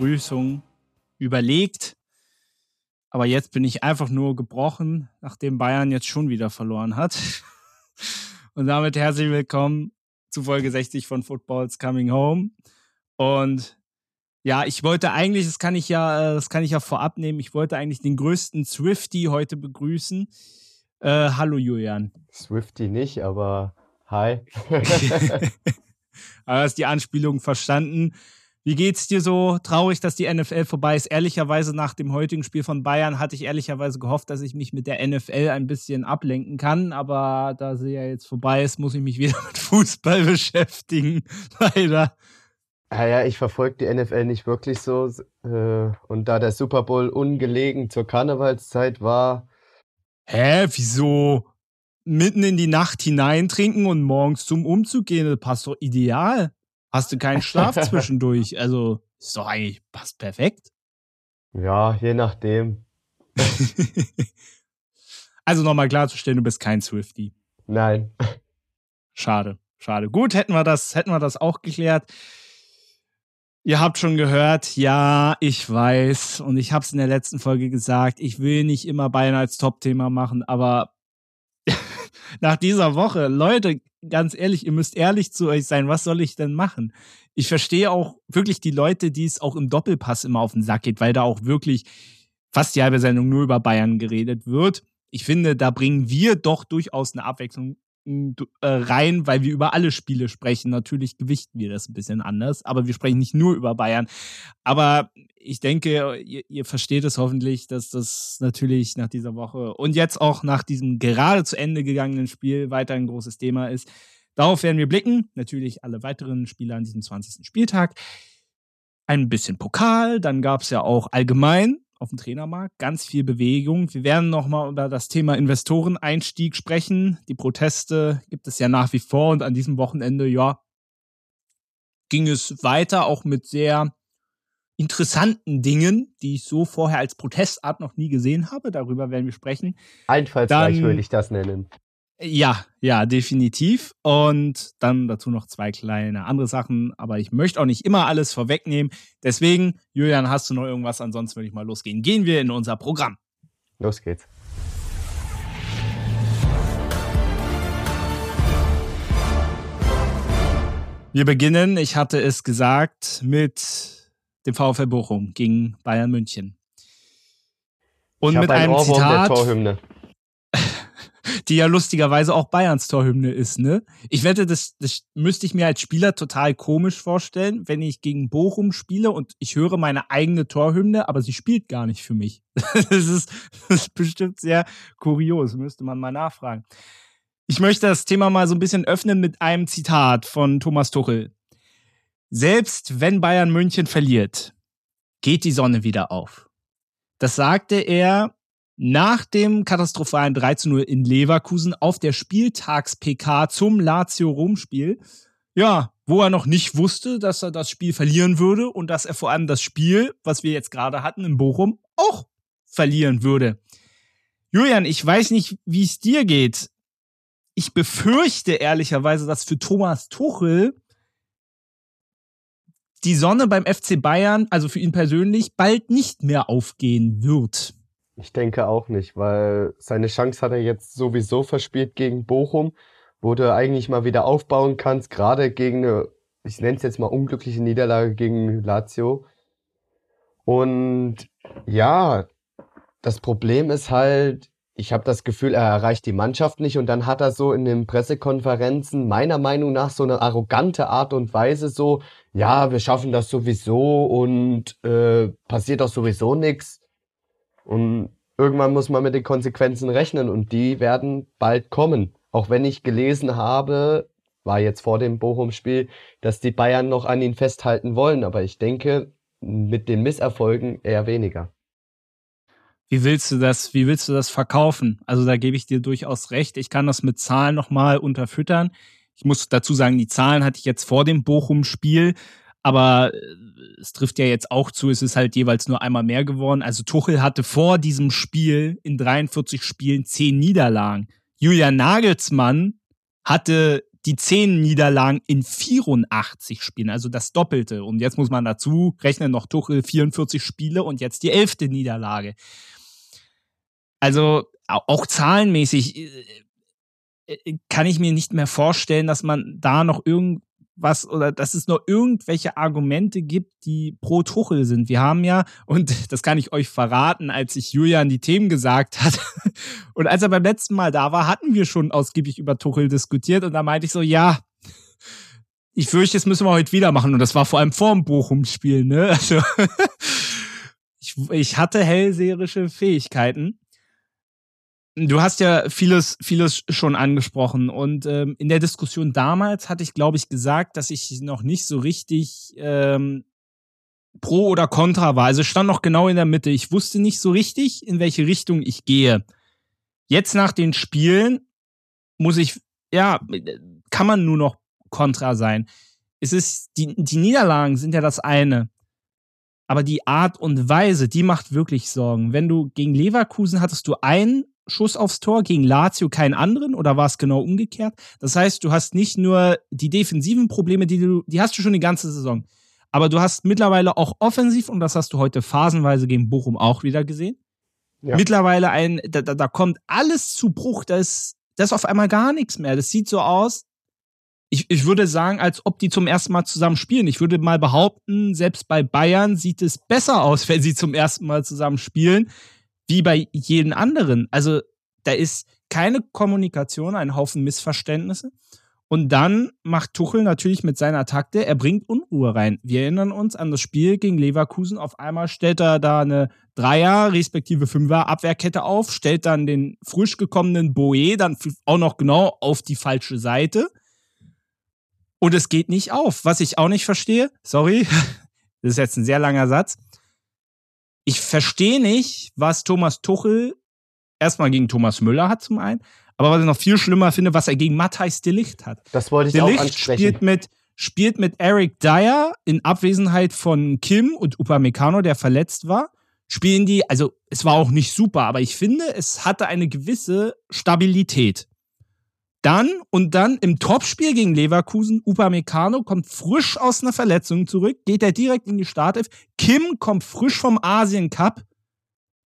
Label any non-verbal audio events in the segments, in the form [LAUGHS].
Begrüßung überlegt, aber jetzt bin ich einfach nur gebrochen, nachdem Bayern jetzt schon wieder verloren hat. [LAUGHS] Und damit herzlich willkommen zu Folge 60 von Footballs Coming Home. Und ja, ich wollte eigentlich, das kann ich ja, das kann ich ja vorab nehmen, ich wollte eigentlich den größten Swifty heute begrüßen. Äh, hallo Julian. Swifty nicht, aber hi. [LAUGHS] aber hast die Anspielung verstanden. Wie geht's dir so? Traurig, dass die NFL vorbei ist. Ehrlicherweise nach dem heutigen Spiel von Bayern hatte ich ehrlicherweise gehofft, dass ich mich mit der NFL ein bisschen ablenken kann. Aber da sie ja jetzt vorbei ist, muss ich mich [LAUGHS] wieder mit Fußball beschäftigen. [LAUGHS] Leider. Naja, ich verfolge die NFL nicht wirklich so. Äh, und da der Super Bowl ungelegen zur Karnevalszeit war. Hä, wieso? Mitten in die Nacht hineintrinken und morgens zum Umzug gehen, das passt doch ideal. Hast du keinen Schlaf [LAUGHS] zwischendurch? Also, ist doch eigentlich, passt perfekt. Ja, je nachdem. [LAUGHS] also nochmal klarzustellen, du bist kein Swifty. Nein. Schade, schade. Gut, hätten wir das, hätten wir das auch geklärt. Ihr habt schon gehört, ja, ich weiß und ich habe es in der letzten Folge gesagt, ich will nicht immer Bayern als Top-Thema machen, aber nach dieser Woche, Leute, ganz ehrlich, ihr müsst ehrlich zu euch sein, was soll ich denn machen? Ich verstehe auch wirklich die Leute, die es auch im Doppelpass immer auf den Sack geht, weil da auch wirklich fast die halbe Sendung nur über Bayern geredet wird. Ich finde, da bringen wir doch durchaus eine Abwechslung äh, rein, weil wir über alle Spiele sprechen. Natürlich gewichten wir das ein bisschen anders, aber wir sprechen nicht nur über Bayern. Aber ich denke, ihr, ihr versteht es hoffentlich, dass das natürlich nach dieser Woche und jetzt auch nach diesem gerade zu Ende gegangenen Spiel weiter ein großes Thema ist. Darauf werden wir blicken. Natürlich alle weiteren Spiele an diesem 20. Spieltag. Ein bisschen Pokal, dann gab es ja auch allgemein auf dem Trainermarkt, ganz viel Bewegung. Wir werden nochmal über das Thema Investoreneinstieg sprechen. Die Proteste gibt es ja nach wie vor und an diesem Wochenende, ja, ging es weiter, auch mit sehr interessanten Dingen, die ich so vorher als Protestart noch nie gesehen habe. Darüber werden wir sprechen. Einfallsreich würde ich das nennen. Ja, ja, definitiv. Und dann dazu noch zwei kleine andere Sachen. Aber ich möchte auch nicht immer alles vorwegnehmen. Deswegen, Julian, hast du noch irgendwas? Ansonsten würde ich mal losgehen. Gehen wir in unser Programm. Los geht's. Wir beginnen, ich hatte es gesagt, mit dem VfL Bochum gegen Bayern München. Und mit einem Zitat. Der Torhymne die ja lustigerweise auch Bayerns Torhymne ist, ne? Ich wette, das, das müsste ich mir als Spieler total komisch vorstellen, wenn ich gegen Bochum spiele und ich höre meine eigene Torhymne, aber sie spielt gar nicht für mich. [LAUGHS] das, ist, das ist bestimmt sehr kurios, müsste man mal nachfragen. Ich möchte das Thema mal so ein bisschen öffnen mit einem Zitat von Thomas Tuchel. Selbst wenn Bayern München verliert, geht die Sonne wieder auf. Das sagte er nach dem katastrophalen 3 zu 0 in Leverkusen auf der Spieltags-PK zum Lazio-Rom-Spiel. Ja, wo er noch nicht wusste, dass er das Spiel verlieren würde und dass er vor allem das Spiel, was wir jetzt gerade hatten in Bochum, auch verlieren würde. Julian, ich weiß nicht, wie es dir geht. Ich befürchte ehrlicherweise, dass für Thomas Tuchel die Sonne beim FC Bayern, also für ihn persönlich, bald nicht mehr aufgehen wird. Ich denke auch nicht, weil seine Chance hat er jetzt sowieso verspielt gegen Bochum, wo du eigentlich mal wieder aufbauen kannst, gerade gegen eine, ich nenne es jetzt mal unglückliche Niederlage gegen Lazio. Und ja, das Problem ist halt, ich habe das Gefühl, er erreicht die Mannschaft nicht und dann hat er so in den Pressekonferenzen meiner Meinung nach so eine arrogante Art und Weise so, ja, wir schaffen das sowieso und äh, passiert doch sowieso nichts. Und irgendwann muss man mit den Konsequenzen rechnen und die werden bald kommen. Auch wenn ich gelesen habe, war jetzt vor dem Bochum-Spiel, dass die Bayern noch an ihn festhalten wollen. Aber ich denke, mit den Misserfolgen eher weniger. Wie willst du das, wie willst du das verkaufen? Also da gebe ich dir durchaus recht. Ich kann das mit Zahlen nochmal unterfüttern. Ich muss dazu sagen, die Zahlen hatte ich jetzt vor dem Bochum-Spiel. Aber äh, es trifft ja jetzt auch zu, es ist halt jeweils nur einmal mehr geworden. Also Tuchel hatte vor diesem Spiel in 43 Spielen 10 Niederlagen. Julian Nagelsmann hatte die zehn Niederlagen in 84 Spielen, also das Doppelte. Und jetzt muss man dazu rechnen, noch Tuchel 44 Spiele und jetzt die elfte Niederlage. Also auch zahlenmäßig äh, äh, kann ich mir nicht mehr vorstellen, dass man da noch irgend was oder dass es noch irgendwelche Argumente gibt, die pro Tuchel sind. Wir haben ja, und [LAUGHS] das kann ich euch verraten, als ich Julian die Themen gesagt hat [LAUGHS] und als er beim letzten Mal da war, hatten wir schon ausgiebig über Tuchel diskutiert und da meinte ich so, ja, ich fürchte, das müssen wir heute wieder machen und das war vor allem vor dem Bochum-Spiel, ne? Also [LAUGHS] ich, ich hatte hellseherische Fähigkeiten Du hast ja vieles, vieles schon angesprochen und ähm, in der Diskussion damals hatte ich, glaube ich, gesagt, dass ich noch nicht so richtig ähm, pro oder contra war. Also stand noch genau in der Mitte. Ich wusste nicht so richtig, in welche Richtung ich gehe. Jetzt nach den Spielen muss ich, ja, kann man nur noch contra sein. Es ist, die, die Niederlagen sind ja das eine. Aber die Art und Weise, die macht wirklich Sorgen. Wenn du gegen Leverkusen hattest du einen Schuss aufs Tor, gegen Lazio keinen anderen oder war es genau umgekehrt? Das heißt, du hast nicht nur die defensiven Probleme, die du, die hast du schon die ganze Saison. Aber du hast mittlerweile auch offensiv, und das hast du heute phasenweise gegen Bochum auch wieder gesehen. Ja. Mittlerweile ein, da, da, da kommt alles zu Bruch, da ist, da ist auf einmal gar nichts mehr. Das sieht so aus, ich, ich würde sagen, als ob die zum ersten Mal zusammen spielen. Ich würde mal behaupten, selbst bei Bayern sieht es besser aus, [LAUGHS] wenn sie zum ersten Mal zusammen spielen wie bei jedem anderen. Also da ist keine Kommunikation, ein Haufen Missverständnisse. Und dann macht Tuchel natürlich mit seiner Takte, er bringt Unruhe rein. Wir erinnern uns an das Spiel gegen Leverkusen. Auf einmal stellt er da eine Dreier, respektive Fünfer Abwehrkette auf, stellt dann den frisch gekommenen Boe dann auch noch genau auf die falsche Seite. Und es geht nicht auf. Was ich auch nicht verstehe, sorry, [LAUGHS] das ist jetzt ein sehr langer Satz ich verstehe nicht, was Thomas Tuchel erstmal gegen Thomas Müller hat zum einen, aber was ich noch viel schlimmer finde, was er gegen Matthijs Delicht hat. Das wollte ich Delicht auch ansprechen. Spielt mit, spielt mit Eric Dyer in Abwesenheit von Kim und Upamecano, der verletzt war. Spielen die, also es war auch nicht super, aber ich finde, es hatte eine gewisse Stabilität. Dann und dann im Topspiel gegen Leverkusen, Upamecano kommt frisch aus einer Verletzung zurück, geht er direkt in die Startelf. Kim kommt frisch vom Asien Cup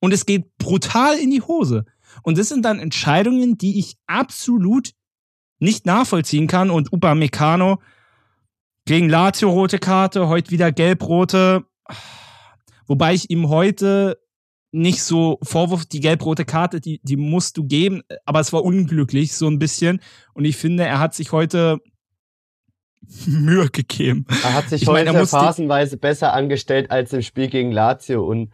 und es geht brutal in die Hose. Und das sind dann Entscheidungen, die ich absolut nicht nachvollziehen kann. Und Upamecano gegen Lazio rote Karte, heute wieder gelb-rote. Wobei ich ihm heute nicht so Vorwurf, die gelb-rote Karte, die, die musst du geben, aber es war unglücklich, so ein bisschen. Und ich finde, er hat sich heute [LAUGHS] Mühe gegeben. Er hat sich ich heute meine, phasenweise besser angestellt als im Spiel gegen Lazio und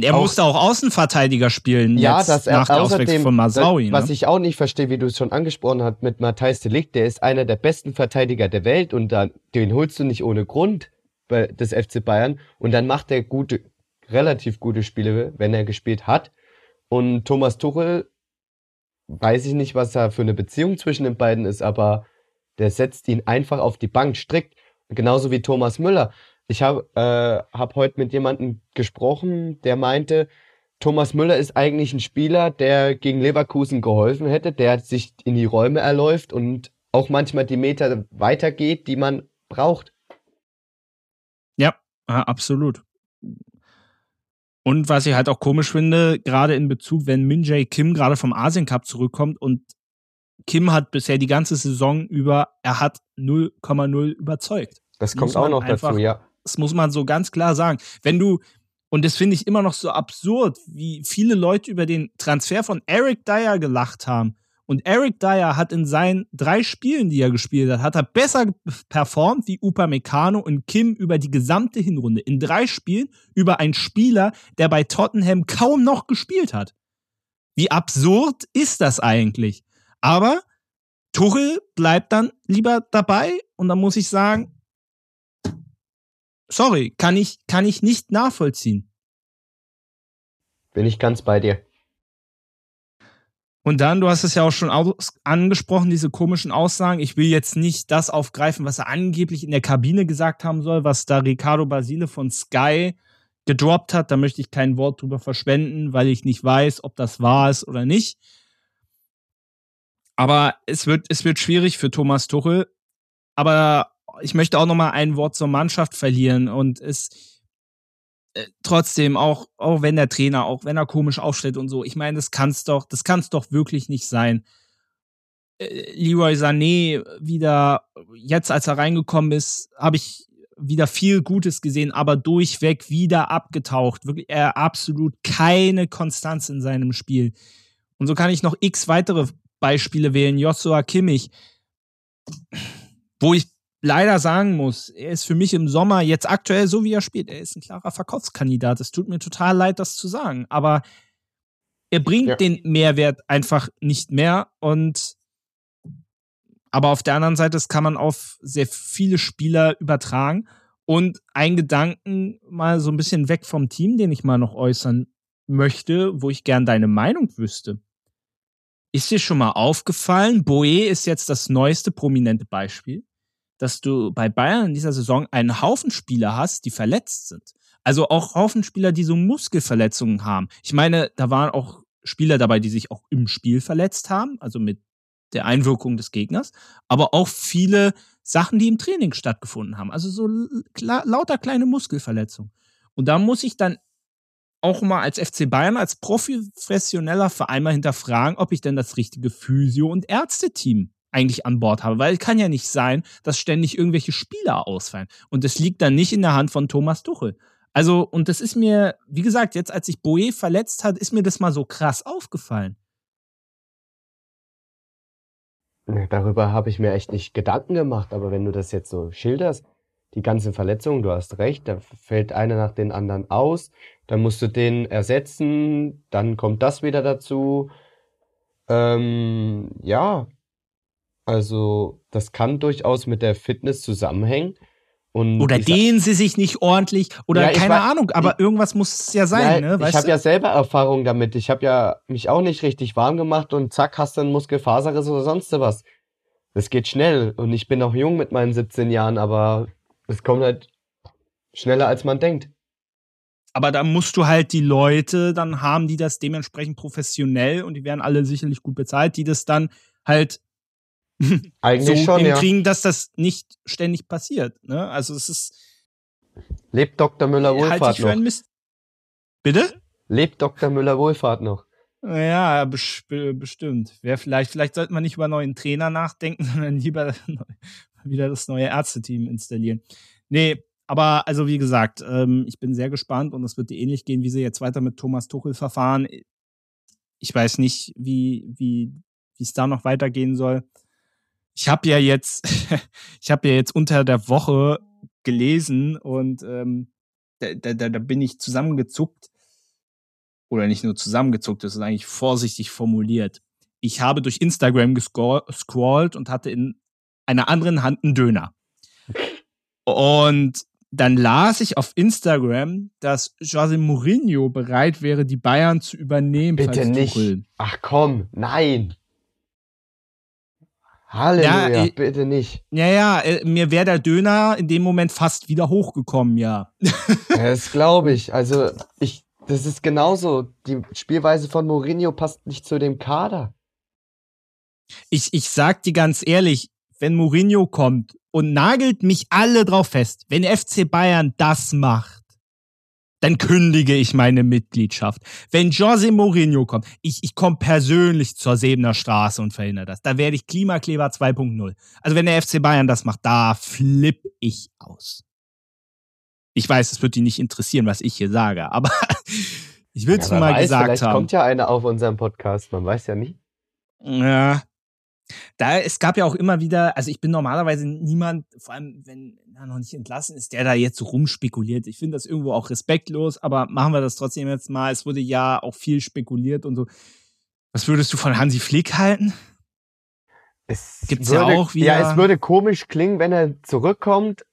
er auch, musste auch Außenverteidiger spielen ja, jetzt dass er nach der außerdem, von Masaui. Was ne? ich auch nicht verstehe, wie du es schon angesprochen hast mit Matthijs Delikt, der ist einer der besten Verteidiger der Welt und dann, den holst du nicht ohne Grund bei des FC Bayern und dann macht er gute relativ gute Spiele, wenn er gespielt hat. Und Thomas Tuchel, weiß ich nicht, was da für eine Beziehung zwischen den beiden ist, aber der setzt ihn einfach auf die Bank strikt. Genauso wie Thomas Müller. Ich habe äh, hab heute mit jemandem gesprochen, der meinte, Thomas Müller ist eigentlich ein Spieler, der gegen Leverkusen geholfen hätte, der sich in die Räume erläuft und auch manchmal die Meter weitergeht, die man braucht. Ja, absolut. Und was ich halt auch komisch finde, gerade in Bezug, wenn Min Jae Kim gerade vom Asien Cup zurückkommt und Kim hat bisher die ganze Saison über, er hat 0,0 überzeugt. Das kommt auch noch einfach, dazu, ja. Das muss man so ganz klar sagen. Wenn du, und das finde ich immer noch so absurd, wie viele Leute über den Transfer von Eric Dyer gelacht haben. Und Eric Dyer hat in seinen drei Spielen, die er gespielt hat, hat er besser performt wie Upamecano und Kim über die gesamte Hinrunde. In drei Spielen über einen Spieler, der bei Tottenham kaum noch gespielt hat. Wie absurd ist das eigentlich? Aber Tuchel bleibt dann lieber dabei und dann muss ich sagen, sorry, kann ich, kann ich nicht nachvollziehen. Bin ich ganz bei dir. Und dann, du hast es ja auch schon angesprochen, diese komischen Aussagen. Ich will jetzt nicht das aufgreifen, was er angeblich in der Kabine gesagt haben soll, was da Ricardo Basile von Sky gedroppt hat. Da möchte ich kein Wort drüber verschwenden, weil ich nicht weiß, ob das wahr ist oder nicht. Aber es wird, es wird schwierig für Thomas Tuchel. Aber ich möchte auch noch mal ein Wort zur Mannschaft verlieren und es äh, trotzdem auch auch wenn der Trainer auch wenn er komisch aufstellt und so. Ich meine das kann's doch das kann's doch wirklich nicht sein. Äh, Leroy Sané wieder jetzt als er reingekommen ist habe ich wieder viel Gutes gesehen aber durchweg wieder abgetaucht. Wirklich er absolut keine Konstanz in seinem Spiel. Und so kann ich noch x weitere Beispiele wählen. Joshua Kimmich wo ich leider sagen muss, er ist für mich im Sommer jetzt aktuell so wie er spielt, er ist ein klarer Verkaufskandidat. Es tut mir total leid, das zu sagen, aber er bringt ja. den Mehrwert einfach nicht mehr und aber auf der anderen Seite, das kann man auf sehr viele Spieler übertragen und ein Gedanken mal so ein bisschen weg vom Team, den ich mal noch äußern möchte, wo ich gern deine Meinung wüsste. Ist dir schon mal aufgefallen, Boe ist jetzt das neueste prominente Beispiel dass du bei Bayern in dieser Saison einen Haufen Spieler hast, die verletzt sind. Also auch Haufen Spieler, die so Muskelverletzungen haben. Ich meine, da waren auch Spieler dabei, die sich auch im Spiel verletzt haben, also mit der Einwirkung des Gegners, aber auch viele Sachen, die im Training stattgefunden haben. Also so lauter kleine Muskelverletzungen. Und da muss ich dann auch mal als FC Bayern, als professioneller Verein mal hinterfragen, ob ich denn das richtige Physio- und Ärzteteam eigentlich an Bord habe. Weil es kann ja nicht sein, dass ständig irgendwelche Spieler ausfallen. Und das liegt dann nicht in der Hand von Thomas Tuchel. Also, und das ist mir, wie gesagt, jetzt als sich Boe verletzt hat, ist mir das mal so krass aufgefallen. Darüber habe ich mir echt nicht Gedanken gemacht, aber wenn du das jetzt so schilderst, die ganzen Verletzungen, du hast recht, da fällt einer nach den anderen aus, dann musst du den ersetzen, dann kommt das wieder dazu. Ähm, ja, also, das kann durchaus mit der Fitness zusammenhängen. Und oder dehnen sie sich nicht ordentlich oder ja, keine war, Ahnung, aber ich, irgendwas muss es ja sein, ja, ne? Ich habe ja selber Erfahrung damit. Ich habe ja mich auch nicht richtig warm gemacht und zack, hast du einen Muskelfaserriss oder sonst was. Das geht schnell und ich bin auch jung mit meinen 17 Jahren, aber es kommt halt schneller als man denkt. Aber da musst du halt die Leute dann haben, die das dementsprechend professionell und die werden alle sicherlich gut bezahlt, die das dann halt [LAUGHS] Eigentlich so schon, hinkriegen, ja. dass das nicht ständig passiert. Ne? Also es ist. Lebt Dr. Müller Wohlfahrt halt noch? Mist Bitte? Lebt Dr. Müller Wohlfahrt noch? Ja, bestimmt. Wer vielleicht, vielleicht sollte man nicht über neuen Trainer nachdenken, [LAUGHS] sondern lieber wieder das neue Ärzteteam installieren. Nee, aber also wie gesagt, ähm, ich bin sehr gespannt und es wird ähnlich gehen, wie sie jetzt weiter mit Thomas Tuchel verfahren. Ich weiß nicht, wie, wie, wie es da noch weitergehen soll ich habe ja jetzt, [LAUGHS] ich habe ja jetzt unter der Woche gelesen und ähm, da, da, da bin ich zusammengezuckt. Oder nicht nur zusammengezuckt, das ist eigentlich vorsichtig formuliert. Ich habe durch Instagram gescrollt und hatte in einer anderen Hand einen Döner. Und dann las ich auf Instagram, dass José Mourinho bereit wäre, die Bayern zu übernehmen. Bitte nicht. Ach komm, nein. Halleluja, ja, bitte nicht. Ja, ja, äh, mir wäre der Döner in dem Moment fast wieder hochgekommen, ja. [LAUGHS] das glaube ich. Also, ich, das ist genauso. Die Spielweise von Mourinho passt nicht zu dem Kader. Ich, ich sag dir ganz ehrlich, wenn Mourinho kommt und nagelt mich alle drauf fest, wenn FC Bayern das macht, dann kündige ich meine Mitgliedschaft. Wenn Jose Mourinho kommt, ich, ich komme persönlich zur Sebener Straße und verhindere das. Da werde ich Klimakleber 2.0. Also wenn der FC Bayern das macht, da flipp ich aus. Ich weiß, es wird die nicht interessieren, was ich hier sage, aber [LAUGHS] ich will es ja, mal weiß, gesagt vielleicht haben. kommt ja einer auf unserem Podcast, man weiß ja nie. Ja, da, es gab ja auch immer wieder, also ich bin normalerweise niemand, vor allem wenn er noch nicht entlassen ist, der da jetzt so rumspekuliert. Ich finde das irgendwo auch respektlos, aber machen wir das trotzdem jetzt mal. Es wurde ja auch viel spekuliert und so. Was würdest du von Hansi Flick halten? Es Gibt's würde, ja auch wieder. Ja, es würde komisch klingen, wenn er zurückkommt,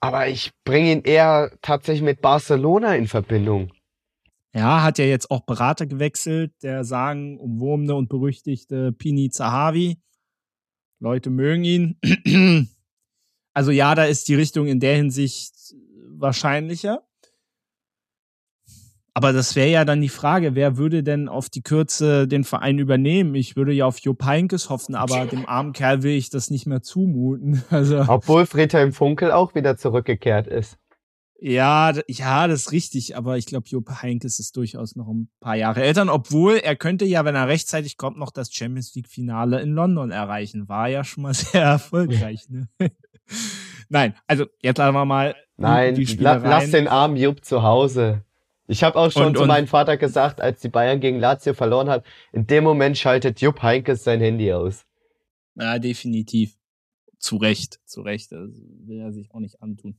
aber ich bringe ihn eher tatsächlich mit Barcelona in Verbindung. Ja, hat ja jetzt auch Berater gewechselt, der sagen, umwurmende und berüchtigte Pini Zahavi. Leute mögen ihn. [CLEARS THROAT] Also ja, da ist die Richtung in der Hinsicht wahrscheinlicher. aber das wäre ja dann die Frage, wer würde denn auf die Kürze den Verein übernehmen? Ich würde ja auf Jupp Heynckes hoffen, aber dem armen Kerl will ich das nicht mehr zumuten. [LAUGHS] Also, Obwohl Friedhelm Funkel auch wieder zurückgekehrt ist. Ja, ja, das ist richtig, aber ich glaube, Jupp Heynckes ist durchaus noch ein paar Jahre älter, obwohl er könnte ja, wenn er rechtzeitig kommt, noch das Champions League Finale in London erreichen. War ja schon mal [LAUGHS] sehr erfolgreich, ne? Nein, also jetzt lassen wir mal Nein, die la lass den armen Jupp zu Hause. Ich habe auch schon und, zu und, meinem Vater gesagt, als die Bayern gegen Lazio verloren hat, in dem Moment schaltet Jupp Heinkes sein Handy aus. Ja, definitiv. Zu Recht, zu Recht. Das will er sich auch nicht antun.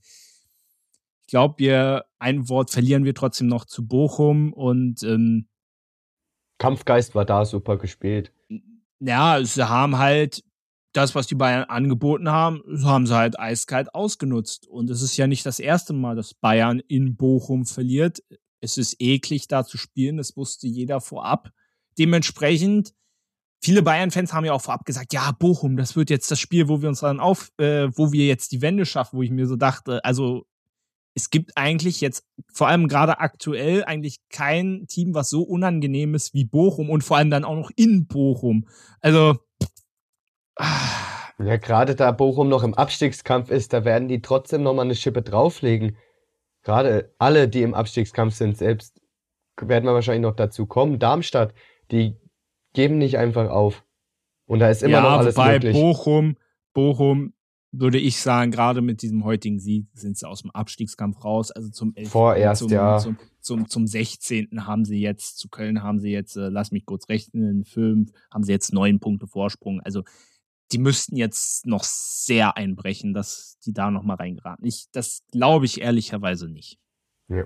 Ich glaube, wir ein Wort verlieren wir trotzdem noch zu Bochum und ähm, Kampfgeist war da super gespielt. Ja, sie haben halt das, was die Bayern angeboten haben, haben sie halt eiskalt ausgenutzt. Und es ist ja nicht das erste Mal, dass Bayern in Bochum verliert. Es ist eklig, da zu spielen. Das wusste jeder vorab. Dementsprechend, viele Bayern-Fans haben ja auch vorab gesagt, ja, Bochum, das wird jetzt das Spiel, wo wir uns dann auf, äh, wo wir jetzt die Wende schaffen, wo ich mir so dachte, also es gibt eigentlich jetzt, vor allem gerade aktuell, eigentlich kein Team, was so unangenehm ist wie Bochum und vor allem dann auch noch in Bochum. Also, ja, gerade da Bochum noch im Abstiegskampf ist, da werden die trotzdem nochmal eine Schippe drauflegen. Gerade alle, die im Abstiegskampf sind, selbst werden wir wahrscheinlich noch dazu kommen. Darmstadt, die geben nicht einfach auf. Und da ist immer ja, noch alles wobei möglich. Bochum, Bochum, würde ich sagen, gerade mit diesem heutigen Sieg sind sie aus dem Abstiegskampf raus. Also zum 11. Vorerst, zum, ja. Zum, zum, zum 16. haben sie jetzt, zu Köln haben sie jetzt, äh, lass mich kurz rechnen, fünf, haben sie jetzt neun Punkte Vorsprung. Also die müssten jetzt noch sehr einbrechen, dass die da noch mal reingeraten. Ich, das glaube ich ehrlicherweise nicht. Ja.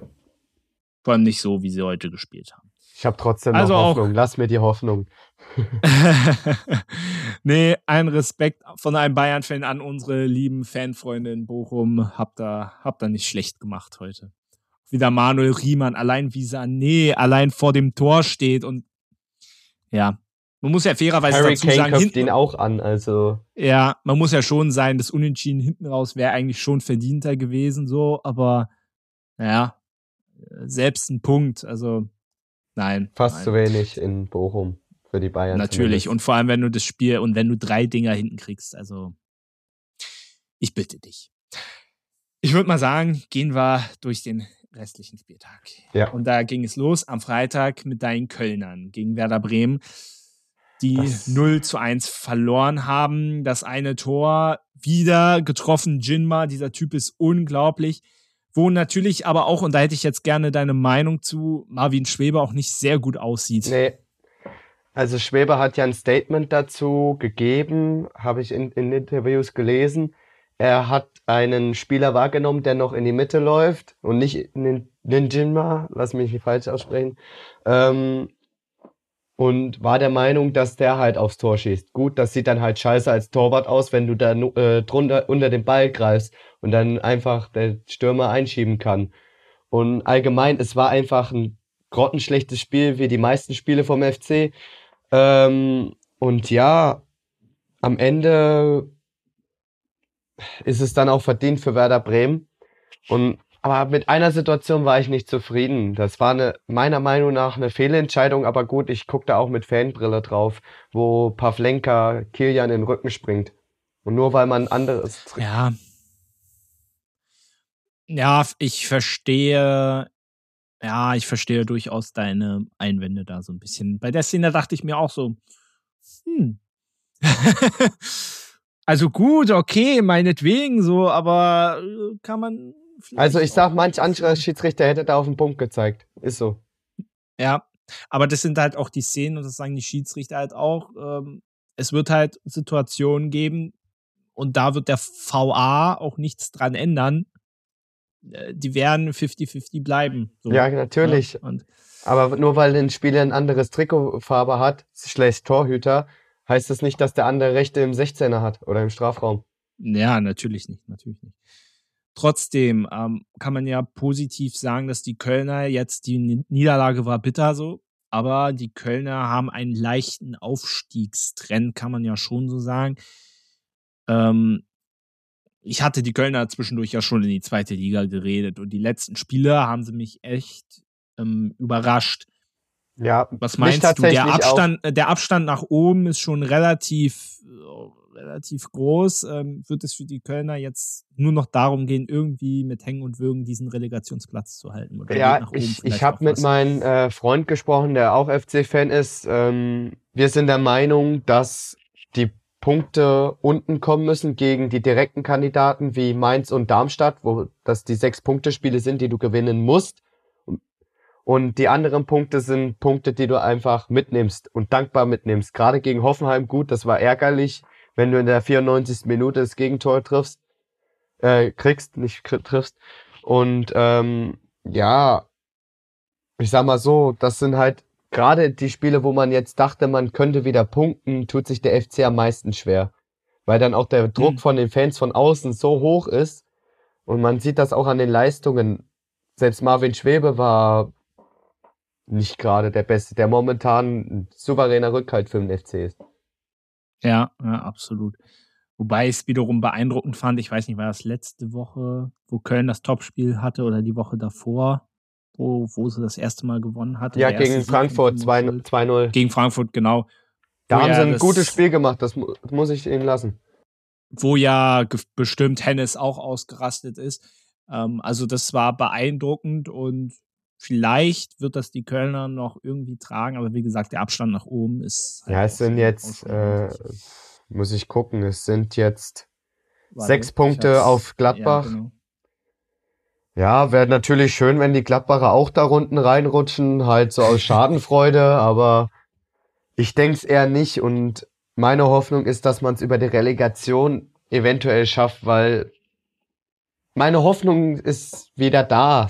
Vor allem nicht so, wie sie heute gespielt haben. Ich habe trotzdem noch also Hoffnung. Lass mir die Hoffnung. [LAUGHS] nee, ein Respekt von einem Bayern-Fan an unsere lieben Fanfreunde in Bochum. Habt ihr, habt ihr nicht schlecht gemacht heute. Wieder Manuel Riemann, allein wie Sané allein vor dem Tor steht und ja, man muss ja fairerweise Harry dazu Kane sagen, hinten, den auch an, also. Ja, man muss ja schon sein, das Unentschieden hinten raus wäre eigentlich schon verdienter gewesen, so, aber naja, selbst ein Punkt, also nein. Fast nein. zu wenig in Bochum für die Bayern. Natürlich, zumindest. und vor allem, wenn du das Spiel und wenn du drei Dinger hinten kriegst, also ich bitte dich. Ich würde mal sagen, gehen wir durch den restlichen Spieltag. Ja. Und da ging es los am Freitag mit deinen Kölnern gegen Werder Bremen die das 0 zu 1 verloren haben. Das eine Tor wieder getroffen, Jinma, dieser Typ ist unglaublich. Wo natürlich aber auch, und da hätte ich jetzt gerne deine Meinung zu, Marvin Schweber auch nicht sehr gut aussieht. Nee. Also Schweber hat ja ein Statement dazu gegeben, habe ich in, in Interviews gelesen. Er hat einen Spieler wahrgenommen, der noch in die Mitte läuft und nicht Ninjinma, lass mich nicht falsch aussprechen. Ähm, und war der Meinung, dass der halt aufs Tor schießt. Gut, das sieht dann halt scheiße als Torwart aus, wenn du da äh, drunter unter den Ball greifst und dann einfach der Stürmer einschieben kann. Und allgemein, es war einfach ein grottenschlechtes Spiel, wie die meisten Spiele vom FC. Ähm, und ja, am Ende ist es dann auch verdient für Werder Bremen. Und aber mit einer Situation war ich nicht zufrieden. Das war eine, meiner Meinung nach eine Fehlentscheidung, aber gut, ich gucke da auch mit Fanbrille drauf, wo Pavlenka Kilian in den Rücken springt. Und nur weil man anderes. Ja. Ja, ich verstehe. Ja, ich verstehe durchaus deine Einwände da so ein bisschen. Bei der Szene dachte ich mir auch so, hm. [LAUGHS] also gut, okay, meinetwegen so, aber äh, kann man also ich sag, manch anderer Schiedsrichter hätte da auf den Punkt gezeigt. Ist so. Ja, aber das sind halt auch die Szenen und das sagen die Schiedsrichter halt auch. Ähm, es wird halt Situationen geben und da wird der VA auch nichts dran ändern. Äh, die werden 50-50 bleiben. So. Ja, natürlich. Ja, aber nur weil ein Spieler ein anderes Trikotfarbe hat, schlecht Torhüter, heißt das nicht, dass der andere Rechte im 16er hat oder im Strafraum. Ja, natürlich nicht, natürlich nicht. Trotzdem ähm, kann man ja positiv sagen, dass die Kölner jetzt die Niederlage war bitter so, aber die Kölner haben einen leichten Aufstiegstrend, kann man ja schon so sagen. Ähm, ich hatte die Kölner zwischendurch ja schon in die zweite Liga geredet und die letzten Spiele haben sie mich echt ähm, überrascht. Ja, was meinst du? Der Abstand, auch. der Abstand nach oben ist schon relativ, relativ groß. Ähm, wird es für die Kölner jetzt nur noch darum gehen, irgendwie mit Hängen und Würgen diesen Relegationsplatz zu halten? ja, ich, ich habe mit meinem äh, Freund gesprochen, der auch FC-Fan ist. Ähm, wir sind der Meinung, dass die Punkte unten kommen müssen gegen die direkten Kandidaten wie Mainz und Darmstadt, wo das die sechs Punkte Spiele sind, die du gewinnen musst. Und die anderen Punkte sind Punkte, die du einfach mitnimmst und dankbar mitnimmst. Gerade gegen Hoffenheim gut, das war ärgerlich, wenn du in der 94. Minute das Gegentor triffst, äh, kriegst, nicht triffst. Und ähm, ja, ich sag mal so, das sind halt gerade die Spiele, wo man jetzt dachte, man könnte wieder punkten, tut sich der FC am meisten schwer. Weil dann auch der Druck mhm. von den Fans von außen so hoch ist. Und man sieht das auch an den Leistungen. Selbst Marvin Schwebe war nicht gerade der Beste, der momentan ein souveräner Rückhalt für den FC ist. Ja, ja, absolut. Wobei ich es wiederum beeindruckend fand, ich weiß nicht, war das letzte Woche, wo Köln das Topspiel hatte oder die Woche davor, wo, wo sie das erste Mal gewonnen hatte. Ja, gegen Frankfurt 2-0. Gegen Frankfurt, genau. Da haben sie ein gutes Spiel gemacht, das muss ich ihnen lassen. Wo ja bestimmt Hennes auch ausgerastet ist. Ähm, also das war beeindruckend und Vielleicht wird das die Kölner noch irgendwie tragen, aber wie gesagt, der Abstand nach oben ist. Halt ja, es sind jetzt, äh, muss ich gucken, es sind jetzt Warte, sechs Punkte auf Gladbach. Ja, genau. ja wäre natürlich schön, wenn die Gladbacher auch da unten reinrutschen, halt so aus [LAUGHS] Schadenfreude, aber ich denke es eher nicht und meine Hoffnung ist, dass man es über die Relegation eventuell schafft, weil meine Hoffnung ist wieder da,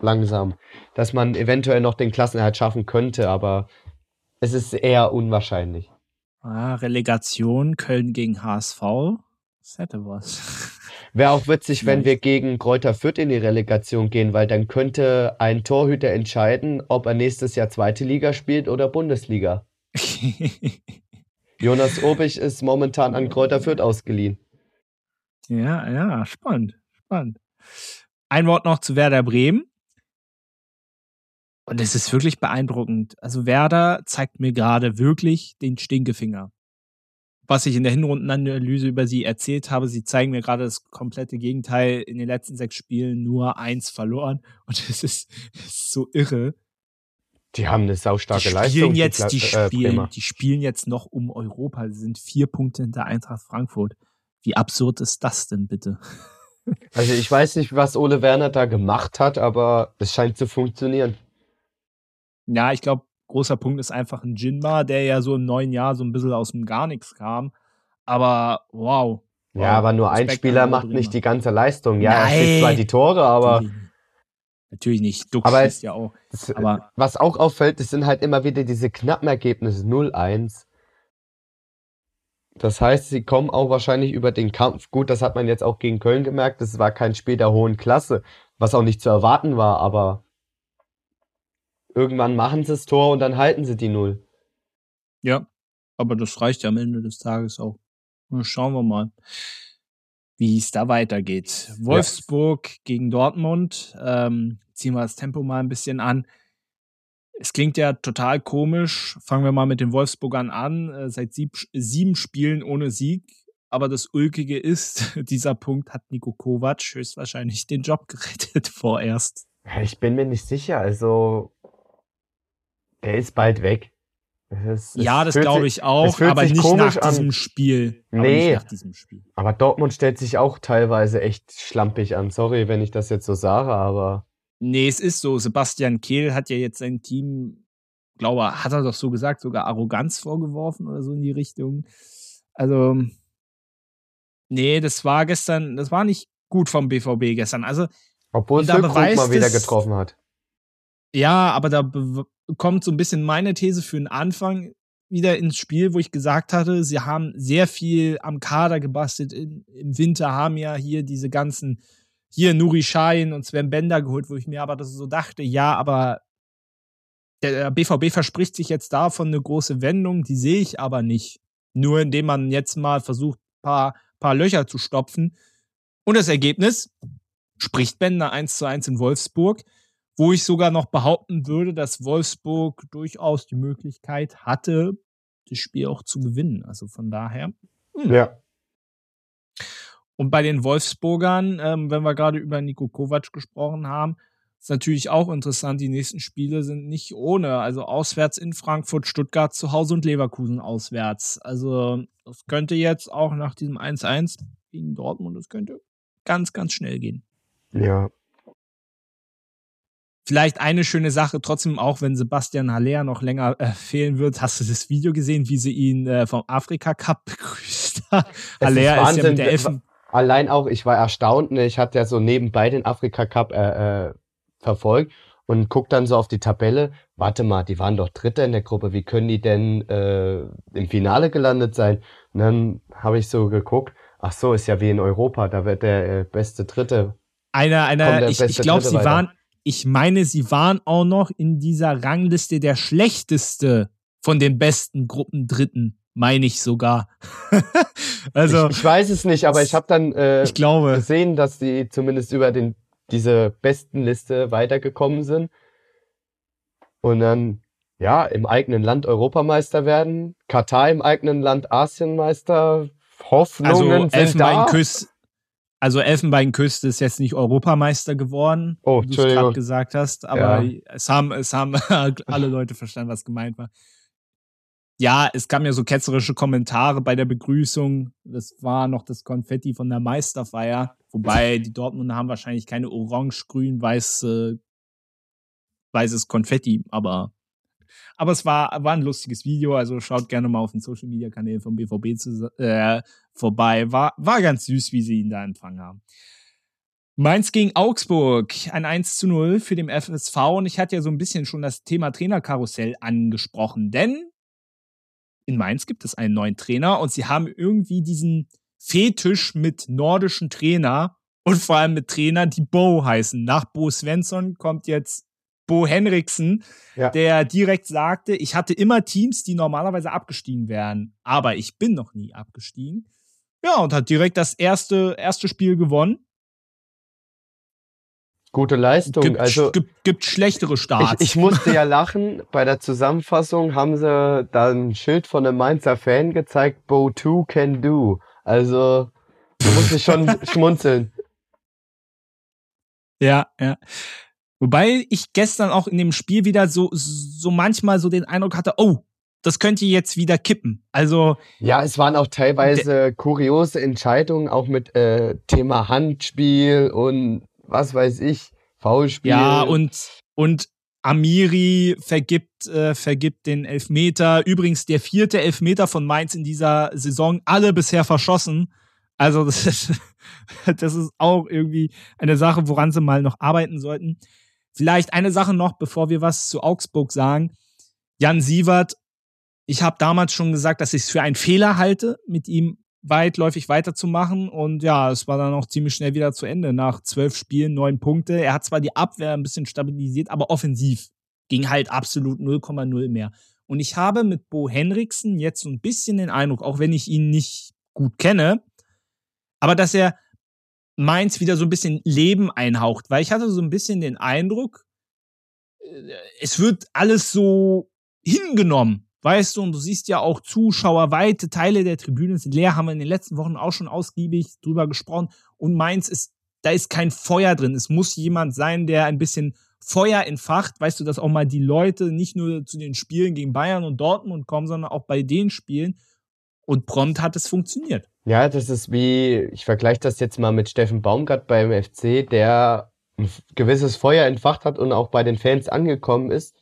langsam, dass man eventuell noch den Klassenerhalt schaffen könnte, aber es ist eher unwahrscheinlich. Ah, Relegation, Köln gegen HSV, das hätte was. [LAUGHS] Wäre auch witzig, wenn wir gegen Kräuter Fürth in die Relegation gehen, weil dann könnte ein Torhüter entscheiden, ob er nächstes Jahr zweite Liga spielt oder Bundesliga. [LAUGHS] Jonas Obig ist momentan an Kräuter Fürth ausgeliehen. Ja, ja, spannend spannend. Ein Wort noch zu Werder Bremen. Und es ist wirklich beeindruckend. Also Werder zeigt mir gerade wirklich den Stinkefinger. Was ich in der Hinrundenanalyse über sie erzählt habe, sie zeigen mir gerade das komplette Gegenteil. In den letzten sechs Spielen nur eins verloren. Und es ist, ist so irre. Die haben eine saustarke die Leistung. Jetzt, die, äh, spielen, die spielen jetzt noch um Europa. Sie sind vier Punkte hinter Eintracht Frankfurt. Wie absurd ist das denn bitte? Also ich weiß nicht, was Ole Werner da gemacht hat, aber es scheint zu funktionieren. Ja, ich glaube, großer Punkt ist einfach ein Jinma, der ja so im neuen Jahr so ein bisschen aus dem Gar nichts kam. Aber wow. Ja, aber nur ein Spieler macht nicht die ganze Leistung. Ja, Nein. er schießt zwar die Tore, aber. Natürlich nicht. Duck aber schießt ja auch. Das, aber was auch auffällt, es sind halt immer wieder diese knappen Ergebnisse. 0-1, das heißt, sie kommen auch wahrscheinlich über den Kampf. Gut, das hat man jetzt auch gegen Köln gemerkt. Das war kein Spiel der hohen Klasse, was auch nicht zu erwarten war, aber irgendwann machen sie das Tor und dann halten sie die Null. Ja, aber das reicht ja am Ende des Tages auch. Schauen wir mal, wie es da weitergeht. Wolfsburg ja. gegen Dortmund. Ähm, ziehen wir das Tempo mal ein bisschen an. Es klingt ja total komisch. Fangen wir mal mit den Wolfsburgern an. Äh, seit sieb, sieben Spielen ohne Sieg. Aber das Ulkige ist, [LAUGHS] dieser Punkt hat Nico Kovac höchstwahrscheinlich den Job gerettet [LAUGHS] vorerst. Ich bin mir nicht sicher. Also, er ist bald weg. Es, es ja, das glaube ich auch, aber nicht nach an. diesem Spiel. Nee, nach diesem Spiel. aber Dortmund stellt sich auch teilweise echt schlampig an. Sorry, wenn ich das jetzt so sage, aber Nee, es ist so. Sebastian Kehl hat ja jetzt sein Team, glaube hat er doch so gesagt, sogar Arroganz vorgeworfen oder so in die Richtung. Also, nee, das war gestern, das war nicht gut vom BVB gestern. Also, obwohl es mal wieder getroffen hat. Ja, aber da kommt so ein bisschen meine These für den Anfang wieder ins Spiel, wo ich gesagt hatte, sie haben sehr viel am Kader gebastelt. In, Im Winter haben ja hier diese ganzen hier Nuri Sahin und Sven Bender geholt, wo ich mir aber das so dachte, ja, aber der BVB verspricht sich jetzt davon eine große Wendung, die sehe ich aber nicht. Nur indem man jetzt mal versucht, paar, paar Löcher zu stopfen. Und das Ergebnis spricht Bender 1 zu 1 in Wolfsburg. wo ich sogar noch behaupten würde, dass Wolfsburg durchaus die Möglichkeit hatte, das Spiel auch zu gewinnen. Also von daher. Hm. Ja. Und bei den Wolfsburgern, ähm, wenn wir gerade über Nico Kovac gesprochen haben, ist natürlich auch interessant, die nächsten Spiele sind nicht ohne. Also auswärts in Frankfurt, Stuttgart zu Hause und Leverkusen auswärts. Also das könnte jetzt auch nach diesem 1-1 gegen Dortmund, das könnte ganz, ganz schnell gehen. Ja, Vielleicht eine schöne Sache, trotzdem auch, wenn Sebastian Haller noch länger äh, fehlen wird. Hast du das Video gesehen, wie sie ihn äh, vom Afrika Cup [LAUGHS] begrüßt hat? Haller ist, ist, ja mit der Elfen. Allein auch, ich war erstaunt, ne? ich hatte ja so nebenbei den Afrika Cup äh, äh, verfolgt und guck dann so auf die Tabelle. Warte mal, die waren doch Dritter in der Gruppe. Wie können die denn äh, im Finale gelandet sein? Und dann habe ich so geguckt. Ach so, ist ja wie in Europa. Da wird der äh, beste Dritte. Einer, einer. Ich, ich glaube, sie weiter. waren ich meine, sie waren auch noch in dieser Rangliste der schlechteste von den besten Gruppen Dritten, meine ich sogar. [LAUGHS] also ich, ich, weiß es nicht, aber ich habe dann äh, ich glaube. gesehen, dass sie zumindest über den diese besten Liste weitergekommen sind und dann ja im eigenen Land Europameister werden, Katar im eigenen Land Asienmeister. Hoffnungen also sind da. Küss, also Elfenbeinküste ist jetzt nicht Europameister geworden, oh, wie du es gerade gesagt hast, aber ja. es haben, es haben [LAUGHS] alle Leute verstanden, was gemeint war. Ja, es gab ja so ketzerische Kommentare bei der Begrüßung. Das war noch das Konfetti von der Meisterfeier. Wobei die Dortmunder haben wahrscheinlich keine orange, grün, weiß, äh, weißes Konfetti, aber aber es war, war ein lustiges Video, also schaut gerne mal auf den Social Media Kanälen vom BVB zu, äh, vorbei. War, war ganz süß, wie sie ihn da empfangen haben. Mainz gegen Augsburg, ein 1 zu 0 für den FSV. Und ich hatte ja so ein bisschen schon das Thema Trainerkarussell angesprochen, denn in Mainz gibt es einen neuen Trainer und sie haben irgendwie diesen Fetisch mit nordischen Trainer und vor allem mit Trainern, die Bo heißen. Nach Bo Svensson kommt jetzt Bo Henriksen, ja. der direkt sagte, ich hatte immer Teams, die normalerweise abgestiegen wären, aber ich bin noch nie abgestiegen. Ja, und hat direkt das erste, erste Spiel gewonnen. Gute Leistung. Gibt, also gibt, gibt schlechtere Starts. Ich, ich, musste ja [LAUGHS] lachen. Bei der Zusammenfassung haben sie da ein Schild von einem Mainzer Fan gezeigt, Bo 2 can do. Also muss ich schon [LAUGHS] schmunzeln. Ja, ja. Wobei ich gestern auch in dem Spiel wieder so, so manchmal so den Eindruck hatte, oh, das könnte jetzt wieder kippen. Also. Ja, es waren auch teilweise kuriose Entscheidungen, auch mit äh, Thema Handspiel und was weiß ich, Foulspiel. Ja, und, und Amiri vergibt, äh, vergibt den Elfmeter. Übrigens der vierte Elfmeter von Mainz in dieser Saison, alle bisher verschossen. Also das ist, [LAUGHS] das ist auch irgendwie eine Sache, woran sie mal noch arbeiten sollten. Vielleicht eine Sache noch, bevor wir was zu Augsburg sagen. Jan Sievert, ich habe damals schon gesagt, dass ich es für einen Fehler halte, mit ihm weitläufig weiterzumachen. Und ja, es war dann auch ziemlich schnell wieder zu Ende. Nach zwölf Spielen, neun Punkte. Er hat zwar die Abwehr ein bisschen stabilisiert, aber offensiv ging halt absolut 0,0 mehr. Und ich habe mit Bo Henriksen jetzt so ein bisschen den Eindruck, auch wenn ich ihn nicht gut kenne, aber dass er Mainz wieder so ein bisschen Leben einhaucht, weil ich hatte so ein bisschen den Eindruck, äh, es wird alles so hingenommen, weißt du, und du siehst ja auch Zuschauer, weite Teile der Tribüne sind leer, haben wir in den letzten Wochen auch schon ausgiebig drüber gesprochen und Mainz ist, da ist kein Feuer drin, es muss jemand sein, der ein bisschen Feuer entfacht, weißt du, dass auch mal die Leute nicht nur zu den Spielen gegen Bayern und Dortmund kommen, sondern auch bei den Spielen und prompt hat es funktioniert. Ja, das ist wie, ich vergleiche das jetzt mal mit Steffen Baumgart beim FC, der ein gewisses Feuer entfacht hat und auch bei den Fans angekommen ist.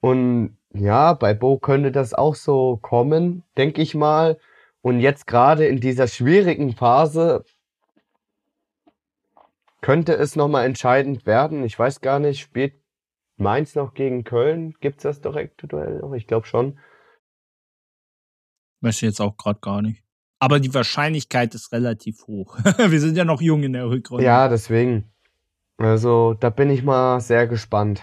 Und ja, bei Bo könnte das auch so kommen, denke ich mal. Und jetzt gerade in dieser schwierigen Phase könnte es nochmal entscheidend werden. Ich weiß gar nicht, spielt Mainz noch gegen Köln? Gibt es das direkte Duell noch? Ich glaube schon. Möchte jetzt auch gerade gar nicht. Aber die Wahrscheinlichkeit ist relativ hoch. [LAUGHS] Wir sind ja noch jung in der Rückrunde. Ja, deswegen. Also, da bin ich mal sehr gespannt,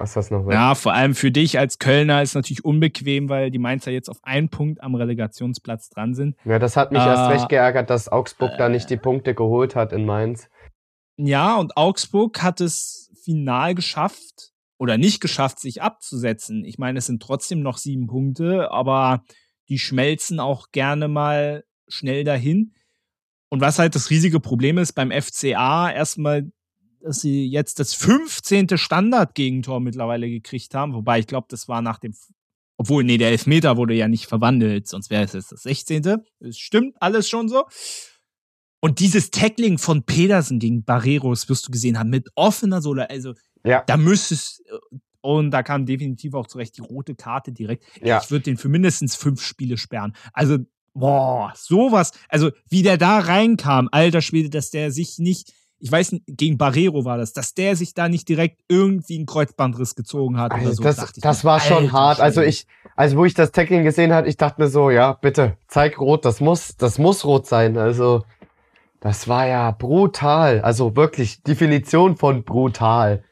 was das noch wird. Ja, vor allem für dich als Kölner ist natürlich unbequem, weil die Mainzer jetzt auf einen Punkt am Relegationsplatz dran sind. Ja, das hat mich äh, erst recht geärgert, dass Augsburg äh, da nicht die Punkte geholt hat in Mainz. Ja, und Augsburg hat es final geschafft oder nicht geschafft, sich abzusetzen. Ich meine, es sind trotzdem noch sieben Punkte, aber die schmelzen auch gerne mal schnell dahin. Und was halt das riesige Problem ist beim FCA, erstmal, dass sie jetzt das 15. Standard-Gegentor mittlerweile gekriegt haben, wobei ich glaube, das war nach dem, obwohl, nee, der Elfmeter wurde ja nicht verwandelt, sonst wäre es jetzt das 16. Es stimmt alles schon so. Und dieses Tackling von Pedersen gegen Barreros wirst du gesehen haben, mit offener Sohle, also ja. da müsstest, und da kam definitiv auch zurecht die rote Karte direkt. Ja. Ich würde den für mindestens fünf Spiele sperren. Also, boah, sowas. Also, wie der da reinkam, alter Schwede, dass der sich nicht, ich weiß nicht, gegen Barrero war das, dass der sich da nicht direkt irgendwie einen Kreuzbandriss gezogen hat also oder so. Das, das war schon hart. Schwede. Also ich, also wo ich das Tackling gesehen hat, ich dachte mir so, ja, bitte, zeig rot, das muss, das muss rot sein. Also, das war ja brutal. Also wirklich Definition von brutal.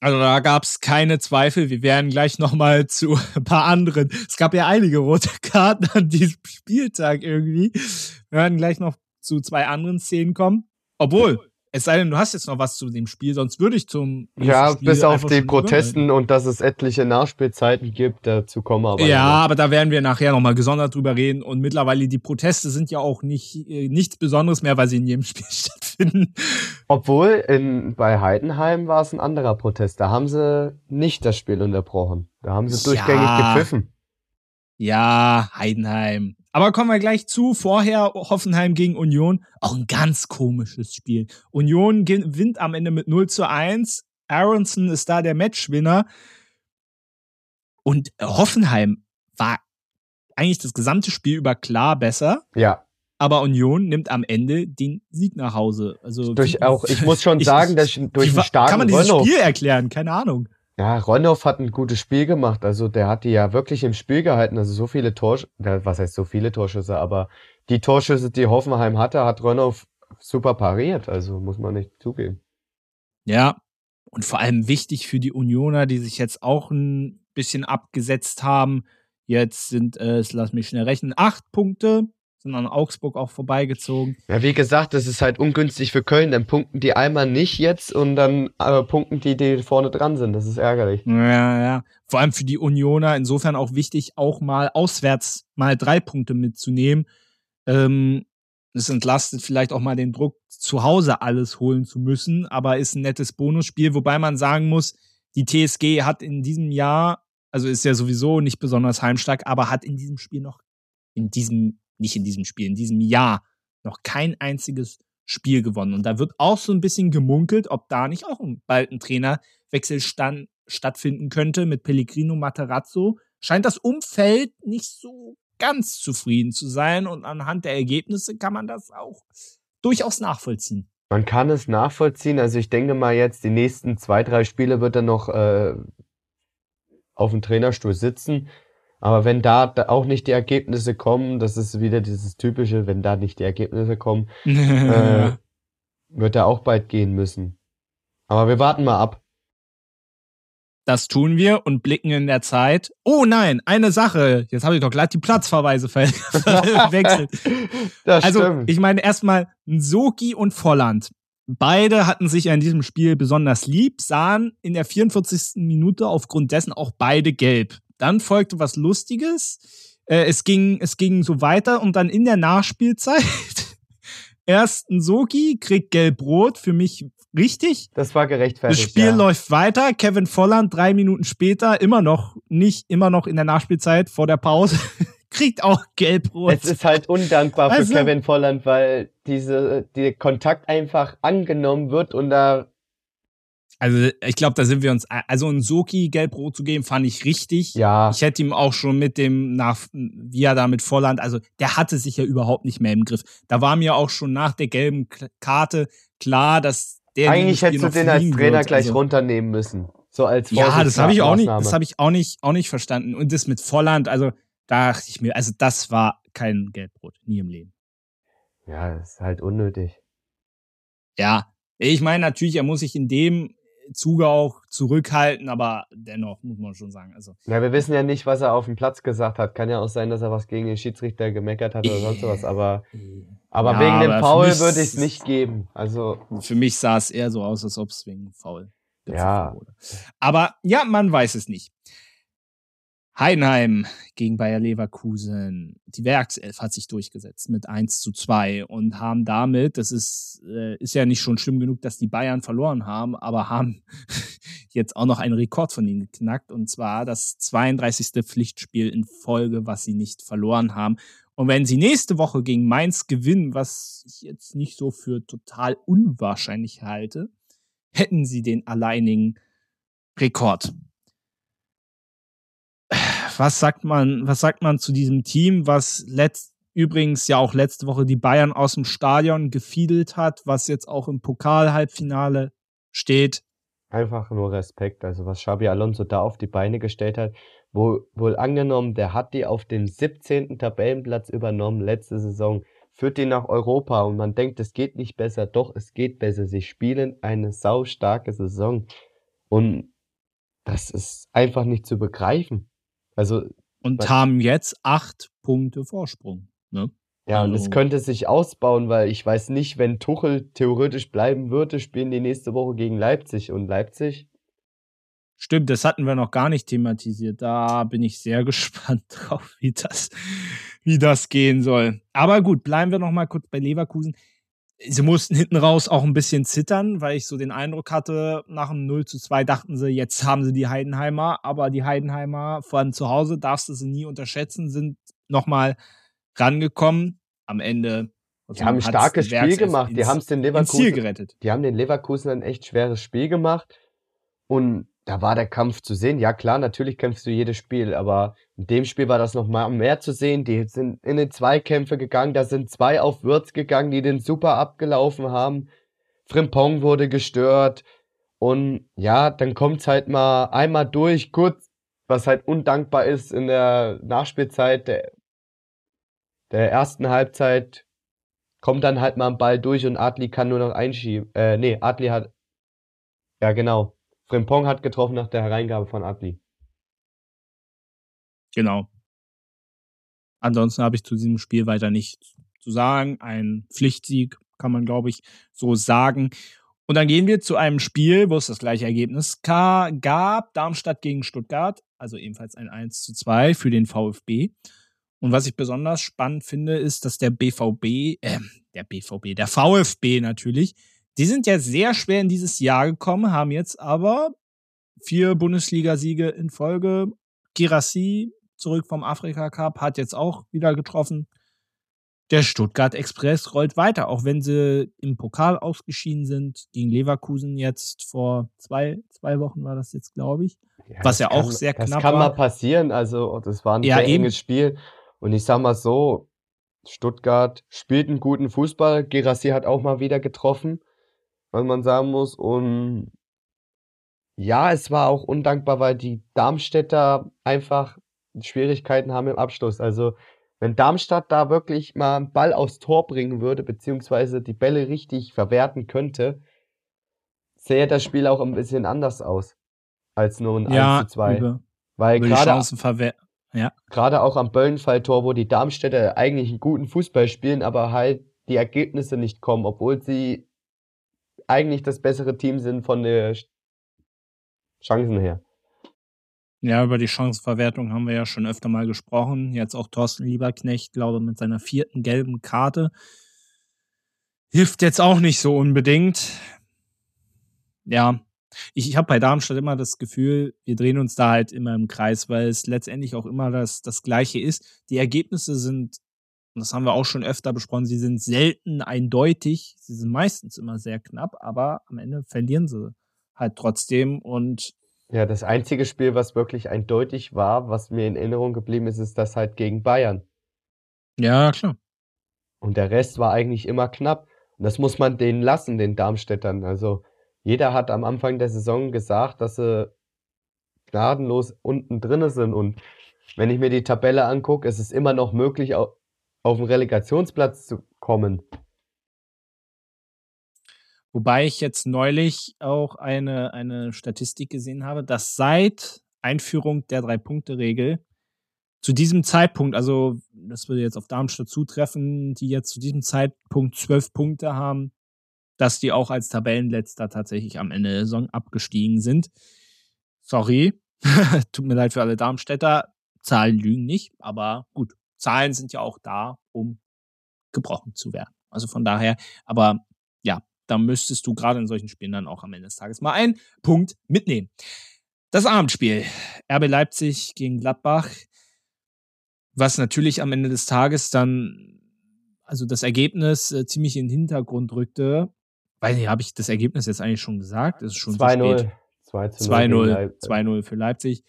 Also da gab es keine Zweifel. Wir werden gleich noch mal zu [LAUGHS] ein paar anderen. Es gab ja einige rote [LAUGHS] Karten an diesem Spieltag irgendwie. Wir werden gleich noch zu zwei anderen Szenen kommen. Obwohl, es sei denn, du hast jetzt noch was zu dem Spiel, sonst würde ich zum. Ja, Spiel bis auf die Protesten und dass es etliche Nachspielzeiten gibt, dazu kommen wir aber. Ja, noch. aber da werden wir nachher nochmal gesondert drüber reden. Und mittlerweile, die Proteste sind ja auch nicht äh, nichts Besonderes mehr, weil sie in jedem [LAUGHS] Spiel stattfinden. Obwohl, in, bei Heidenheim war es ein anderer Protest. Da haben sie nicht das Spiel unterbrochen. Da haben sie durchgängig ja. gepfiffen. Ja, Heidenheim. Aber kommen wir gleich zu. Vorher Hoffenheim gegen Union. Auch ein ganz komisches Spiel. Union gewinnt am Ende mit 0 zu 1. Aronson ist da der Matchwinner. Und Hoffenheim war eigentlich das gesamte Spiel über klar besser. Ja. Aber Union nimmt am Ende den Sieg nach Hause. Also durch auch, ich muss schon [LAUGHS] sagen, dass durch den starken Kann man dieses Spiel erklären? Keine Ahnung. Ja, Ronhoff hat ein gutes Spiel gemacht. Also der hat die ja wirklich im Spiel gehalten. Also so viele Torschüsse, was heißt so viele Torschüsse, aber die Torschüsse, die Hoffenheim hatte, hat Ronhoff super pariert. Also muss man nicht zugeben. Ja, und vor allem wichtig für die Unioner, die sich jetzt auch ein bisschen abgesetzt haben. Jetzt sind es, lass mich schnell rechnen, acht Punkte sind an Augsburg auch vorbeigezogen. Ja, wie gesagt, das ist halt ungünstig für Köln. Dann punkten die einmal nicht jetzt und dann äh, punkten die, die vorne dran sind. Das ist ärgerlich. Ja, ja. Vor allem für die Unioner insofern auch wichtig, auch mal auswärts mal drei Punkte mitzunehmen. Ähm, es entlastet vielleicht auch mal den Druck, zu Hause alles holen zu müssen, aber ist ein nettes Bonusspiel, wobei man sagen muss, die TSG hat in diesem Jahr, also ist ja sowieso nicht besonders heimstark, aber hat in diesem Spiel noch, in diesem nicht in diesem Spiel, in diesem Jahr noch kein einziges Spiel gewonnen. Und da wird auch so ein bisschen gemunkelt, ob da nicht auch bald ein Trainerwechsel stand, stattfinden könnte mit Pellegrino Materazzo. Scheint das Umfeld nicht so ganz zufrieden zu sein und anhand der Ergebnisse kann man das auch durchaus nachvollziehen. Man kann es nachvollziehen. Also ich denke mal jetzt, die nächsten zwei, drei Spiele wird er noch äh, auf dem Trainerstuhl sitzen. Aber wenn da auch nicht die Ergebnisse kommen, das ist wieder dieses typische, wenn da nicht die Ergebnisse kommen, [LAUGHS] äh, wird er auch bald gehen müssen. Aber wir warten mal ab. Das tun wir und blicken in der Zeit. Oh nein, eine Sache. Jetzt habe ich doch glatt die Platzverweise [LAUGHS] verwechselt. [LAUGHS] also, ich meine erstmal Nsoki und Volland. Beide hatten sich ja in diesem Spiel besonders lieb, sahen in der 44. Minute aufgrund dessen auch beide gelb. Dann folgte was Lustiges. Äh, es, ging, es ging so weiter und dann in der Nachspielzeit [LAUGHS] erst ein Soki kriegt gelb-rot, für mich richtig. Das war gerechtfertigt. Das Spiel ja. läuft weiter. Kevin Volland drei Minuten später immer noch nicht, immer noch in der Nachspielzeit vor der Pause [LAUGHS] kriegt auch gelb-rot. Es ist halt undankbar also, für Kevin Volland, weil diese, der Kontakt einfach angenommen wird und da also ich glaube, da sind wir uns, also ein Soki gelb-rot zu geben, fand ich richtig. Ja. Ich hätte ihm auch schon mit dem, nach, wie er da mit Volland, also der hatte sich ja überhaupt nicht mehr im Griff. Da war mir auch schon nach der gelben Karte klar, dass der. Eigentlich hättest du den als Trainer wird. gleich also, runternehmen müssen. So als Ja, das habe ich auch nicht, das habe ich auch nicht, auch nicht verstanden. Und das mit Volland, also da dachte ich mir, also das war kein Gelbrot, nie im Leben. Ja, das ist halt unnötig. Ja, ich meine natürlich, er muss sich in dem Zuge auch zurückhalten, aber dennoch muss man schon sagen. Also, ja, wir wissen ja nicht, was er auf dem Platz gesagt hat. Kann ja auch sein, dass er was gegen den Schiedsrichter gemeckert hat oder sonst was, aber Aber Ja, wegen dem aber Foul würde ich es nicht geben. Also, Für mich sah es eher so aus, als ob es wegen Foul Ja. wurde. Aber ja, man weiß es nicht. Heidenheim gegen Bayer Leverkusen. Die Werkself hat sich durchgesetzt mit 1 zu 2 und haben damit, das ist, äh, ist ja nicht schon schlimm genug, dass die Bayern verloren haben, aber haben [LAUGHS] jetzt auch noch einen Rekord von ihnen geknackt und zwar das 32. Pflichtspiel in Folge, was sie nicht verloren haben. Und wenn sie nächste Woche gegen Mainz gewinnen, was ich jetzt nicht so für total unwahrscheinlich halte, hätten sie den alleinigen Rekord. Was sagt man, was sagt man zu diesem Team, was letzt, übrigens ja auch letzte Woche die Bayern aus dem Stadion gefiedelt hat, was jetzt auch im Pokal-Halbfinale steht? einfach nur Respekt. Also, was Xabi Alonso da auf die Beine gestellt hat, wo, wohl angenommen, der hat die auf den 17. Tabellenplatz übernommen letzte Saison, führt die nach Europa und man denkt, es geht nicht besser. Doch, es geht besser. Sie spielen eine saustarke Saison. Und das ist einfach nicht zu begreifen. Also, Und haben jetzt acht Punkte Vorsprung. Ne? Ja, und Also- es könnte sich ausbauen, weil ich weiß nicht, wenn Tuchel theoretisch bleiben würde, spielen die nächste Woche gegen Leipzig. Und Leipzig, Stimmt, das hatten wir noch gar nicht thematisiert. Da bin ich sehr [LAUGHS] gespannt drauf, wie das, wie das gehen soll. Aber gut, bleiben wir noch mal kurz bei Leverkusen. Sie mussten hinten raus auch ein bisschen zittern, weil ich so den Eindruck hatte, nach dem 0 zu 2 dachten sie, jetzt haben sie die Heidenheimer, aber die Heidenheimer von zu Hause darfst du sie nie unterschätzen, sind noch mal rangekommen. Am Ende. die haben ein starkes die Spiel gemacht. Die ins- haben es den ins Ziel Leverkusen, gerettet. die haben den Leverkusen ein echt schweres Spiel gemacht. Und da war der Kampf zu sehen. Ja, klar, natürlich kämpfst du jedes Spiel, aber in dem Spiel war das noch mal mehr zu sehen. Die sind in die Zweikämpfe gegangen, da sind zwei auf Würz gegangen, die den super abgelaufen haben. Frimpong wurde gestört. Und ja, dann kommt's halt mal einmal durch, kurz, was halt undankbar ist in der Nachspielzeit der, der ersten Halbzeit, kommt dann halt mal ein Ball durch und Adli kann nur noch einschieben. Äh, nee, Adli hat, ja genau, Frimpong hat getroffen nach der Hereingabe von Adli. Genau. Ansonsten habe ich zu diesem Spiel weiter nichts zu sagen. Ein Pflichtsieg kann man, glaube ich, so sagen. Und dann gehen wir zu einem Spiel, wo es das gleiche Ergebnis gab. Darmstadt gegen Stuttgart. Also ebenfalls ein 1 zu 2 für den VfB. Und was ich besonders spannend finde, ist, dass der BVB, äh, der BVB, der VfB natürlich, die sind ja sehr schwer in dieses Jahr gekommen, haben jetzt aber vier Bundesliga-Siege in Folge. Girassi zurück vom Afrika Cup, hat jetzt auch wieder getroffen. Der Stuttgart Express rollt weiter, auch wenn sie im Pokal ausgeschieden sind. Gegen Leverkusen jetzt vor zwei, zwei Wochen war das jetzt, glaube ich. Ja, Was das ja auch kann- sehr Das knapp kann war. mal passieren, also das war ein Ja, sehr eben. enges Spiel. Und ich sag mal so, Stuttgart spielt einen guten Fußball. Gerassi hat auch mal wieder getroffen, was man sagen muss. Und ja, es war auch undankbar, weil die Darmstädter einfach Schwierigkeiten haben im Abschluss. Also wenn Darmstadt da wirklich mal einen Ball aufs Tor bringen würde, beziehungsweise die Bälle richtig verwerten könnte, sähe das Spiel auch ein bisschen anders aus als nur ein 1 zu 2. über, Weil gerade Ja, gerade auch am Böllenfalltor, wo die Darmstädter eigentlich einen guten Fußball spielen, aber halt die Ergebnisse nicht kommen, obwohl sie eigentlich das bessere Team sind von der Chancen her. ja, über die Chancenverwertung haben wir ja schon öfter mal gesprochen. Jetzt auch Thorsten Lieberknecht, glaube mit seiner vierten gelben Karte. Hilft jetzt auch nicht so unbedingt. Ja, ich, ich habe bei Darmstadt immer das Gefühl, wir drehen uns da halt immer im Kreis, weil es letztendlich auch immer das, das Gleiche ist. Die Ergebnisse sind, und das haben wir auch schon öfter besprochen, sie sind selten eindeutig. Sie sind meistens immer sehr knapp, aber am Ende verlieren sie halt trotzdem. Und Ja, das einzige Spiel, was wirklich eindeutig war, was mir in Erinnerung geblieben ist, ist das halt gegen Bayern. ja, klar. Und der Rest war eigentlich immer knapp. Und das muss man denen lassen, den Darmstädtern. Also jeder hat am Anfang der Saison gesagt, dass sie gnadenlos unten drinne sind. Und wenn ich mir die Tabelle angucke, ist es immer noch möglich, auf den Relegationsplatz zu kommen. Wobei ich jetzt neulich auch eine, eine Statistik gesehen habe, dass seit Einführung der Drei-Punkte-Regel zu diesem Zeitpunkt, also das würde jetzt auf Darmstadt zutreffen, die jetzt zu diesem Zeitpunkt zwölf Punkte haben, dass die auch als Tabellenletzter tatsächlich am Ende der Saison abgestiegen sind. Sorry, [LAUGHS] tut mir leid für alle Darmstädter. Zahlen lügen nicht, aber gut, Zahlen sind ja auch da, um gebrochen zu werden. Also von daher, aber ja, da müsstest du gerade in solchen Spielen dann auch am Ende des Tages mal einen Punkt mitnehmen. Das Abendspiel. RB Leipzig gegen Gladbach, was natürlich am Ende des Tages dann, also das Ergebnis äh, ziemlich in den Hintergrund rückte. Weiß nicht, habe ich das Ergebnis jetzt eigentlich schon gesagt? Das ist schon 2-0. 2-0. 2-0 für Leipzig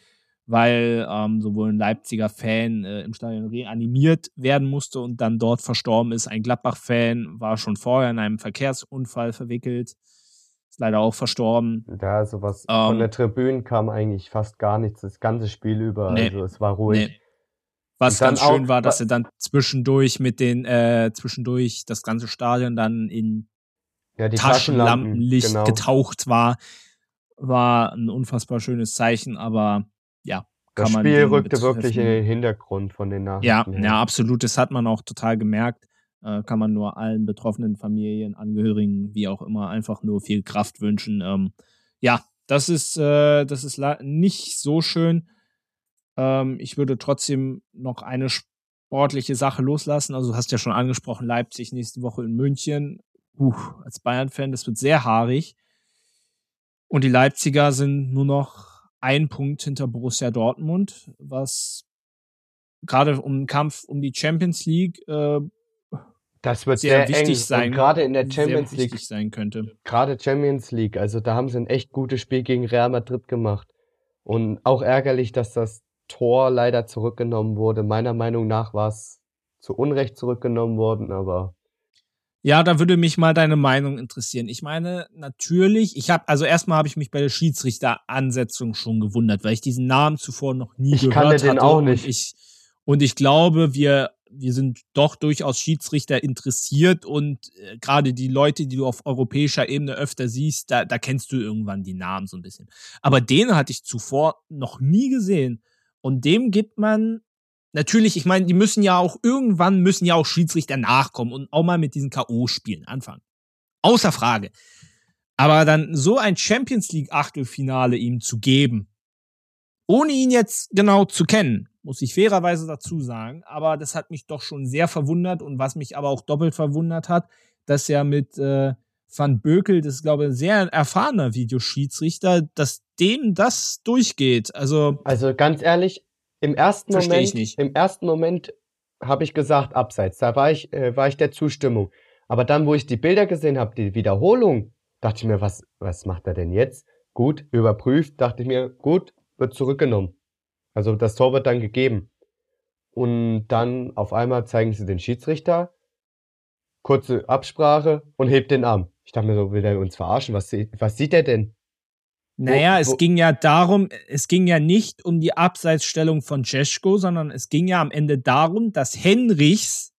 weil ähm, sowohl ein Leipziger Fan äh, im Stadion reanimiert werden musste und dann dort verstorben ist. Ein Gladbach-Fan war schon vorher in einem Verkehrsunfall verwickelt, ist leider auch verstorben. Ja, sowas ähm, von der Tribüne kam eigentlich fast gar nichts, das ganze Spiel über. Nee, also es war ruhig. Nee. Was ganz schön war, dass er dann zwischendurch mit den, äh, zwischendurch das ganze Stadion dann in ja, Taschenlampenlicht genau. getaucht war. War ein unfassbar schönes Zeichen, aber ja. Das Spiel rückte wirklich in den Hintergrund von den Nachrichten. Ja, ja, absolut. Das hat man auch total gemerkt. Äh, kann man nur allen betroffenen Familien, Angehörigen, wie auch immer, einfach nur viel Kraft wünschen. Ähm, ja, das ist, äh, das ist nicht so schön. Ähm, ich würde trotzdem noch eine sportliche Sache loslassen. Also, du hast ja schon angesprochen, Leipzig nächste Woche in München. Puh, als Bayern-Fan, das wird sehr haarig. Und die Leipziger sind nur noch ein Punkt hinter Borussia Dortmund, was gerade um den Kampf um die Champions League äh, das wird sehr, sehr wichtig eng. sein. Gerade in der Champions League sein könnte. Gerade Champions League, also da haben sie ein echt gutes Spiel gegen Real Madrid gemacht. Und auch ärgerlich, dass das Tor leider zurückgenommen wurde. Meiner Meinung nach war es zu Unrecht zurückgenommen worden, aber ja, da würde mich mal deine Meinung interessieren. Ich meine, natürlich, ich habe, also erstmal habe ich mich bei der Schiedsrichteransetzung schon gewundert, weil ich diesen Namen zuvor noch nie ich gehört kannte hatte. Den auch nicht. Und ich, und ich glaube, wir, wir sind doch durchaus Schiedsrichter interessiert und äh, gerade die Leute, die du auf europäischer Ebene öfter siehst, da, da kennst du irgendwann die Namen so ein bisschen. Aber den hatte ich zuvor noch nie gesehen. Und dem gibt man natürlich, ich meine, die müssen ja auch irgendwann müssen ja auch Schiedsrichter nachkommen und auch mal mit diesen K.O.-Spielen anfangen. Außer Frage. Aber dann so ein Champions League Achtelfinale ihm zu geben, ohne ihn jetzt genau zu kennen, muss ich fairerweise dazu sagen, aber das hat mich doch schon sehr verwundert und was mich aber auch doppelt verwundert hat, dass er mit äh, Van Bökel, das ist glaube ich ein sehr erfahrener Videoschiedsrichter, dass dem das durchgeht. Also also ganz ehrlich, im ersten Versteh Moment, ich nicht. im ersten Moment habe ich gesagt abseits. Da war ich, äh, war ich der Zustimmung. Aber dann, wo ich die Bilder gesehen habe, die Wiederholung, dachte ich mir, was, was macht er denn jetzt? Gut, überprüft, dachte ich mir, gut, wird zurückgenommen. Also das Tor wird dann gegeben. Und dann auf einmal zeigen sie den Schiedsrichter, kurze Absprache und hebt den Arm. Ich dachte mir so, will er uns verarschen? Was, was sieht er denn? Naja, wo, es ging ja darum, es ging ja nicht um die Abseitsstellung von Cesko, sondern es ging ja am Ende darum, dass Henrichs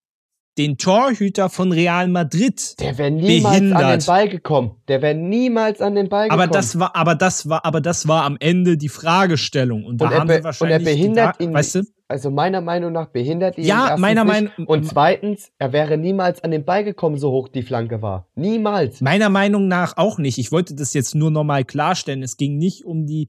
den Torhüter von Real Madrid Der wäre niemals behindert. an den Ball gekommen. Der wäre niemals an den Ball gekommen. Aber das war, aber das war, aber das war am Ende die Fragestellung. Und, und da haben sie wahrscheinlich und er behindert gedacht, ihn, weißt du? Also meiner Meinung nach behindert ihn. Ja, meiner Meinung Und zweitens, er wäre niemals an den Ball gekommen, so hoch die Flanke war. Niemals. Meiner Meinung nach auch nicht. Ich wollte das jetzt nur nochmal klarstellen. Es ging nicht um die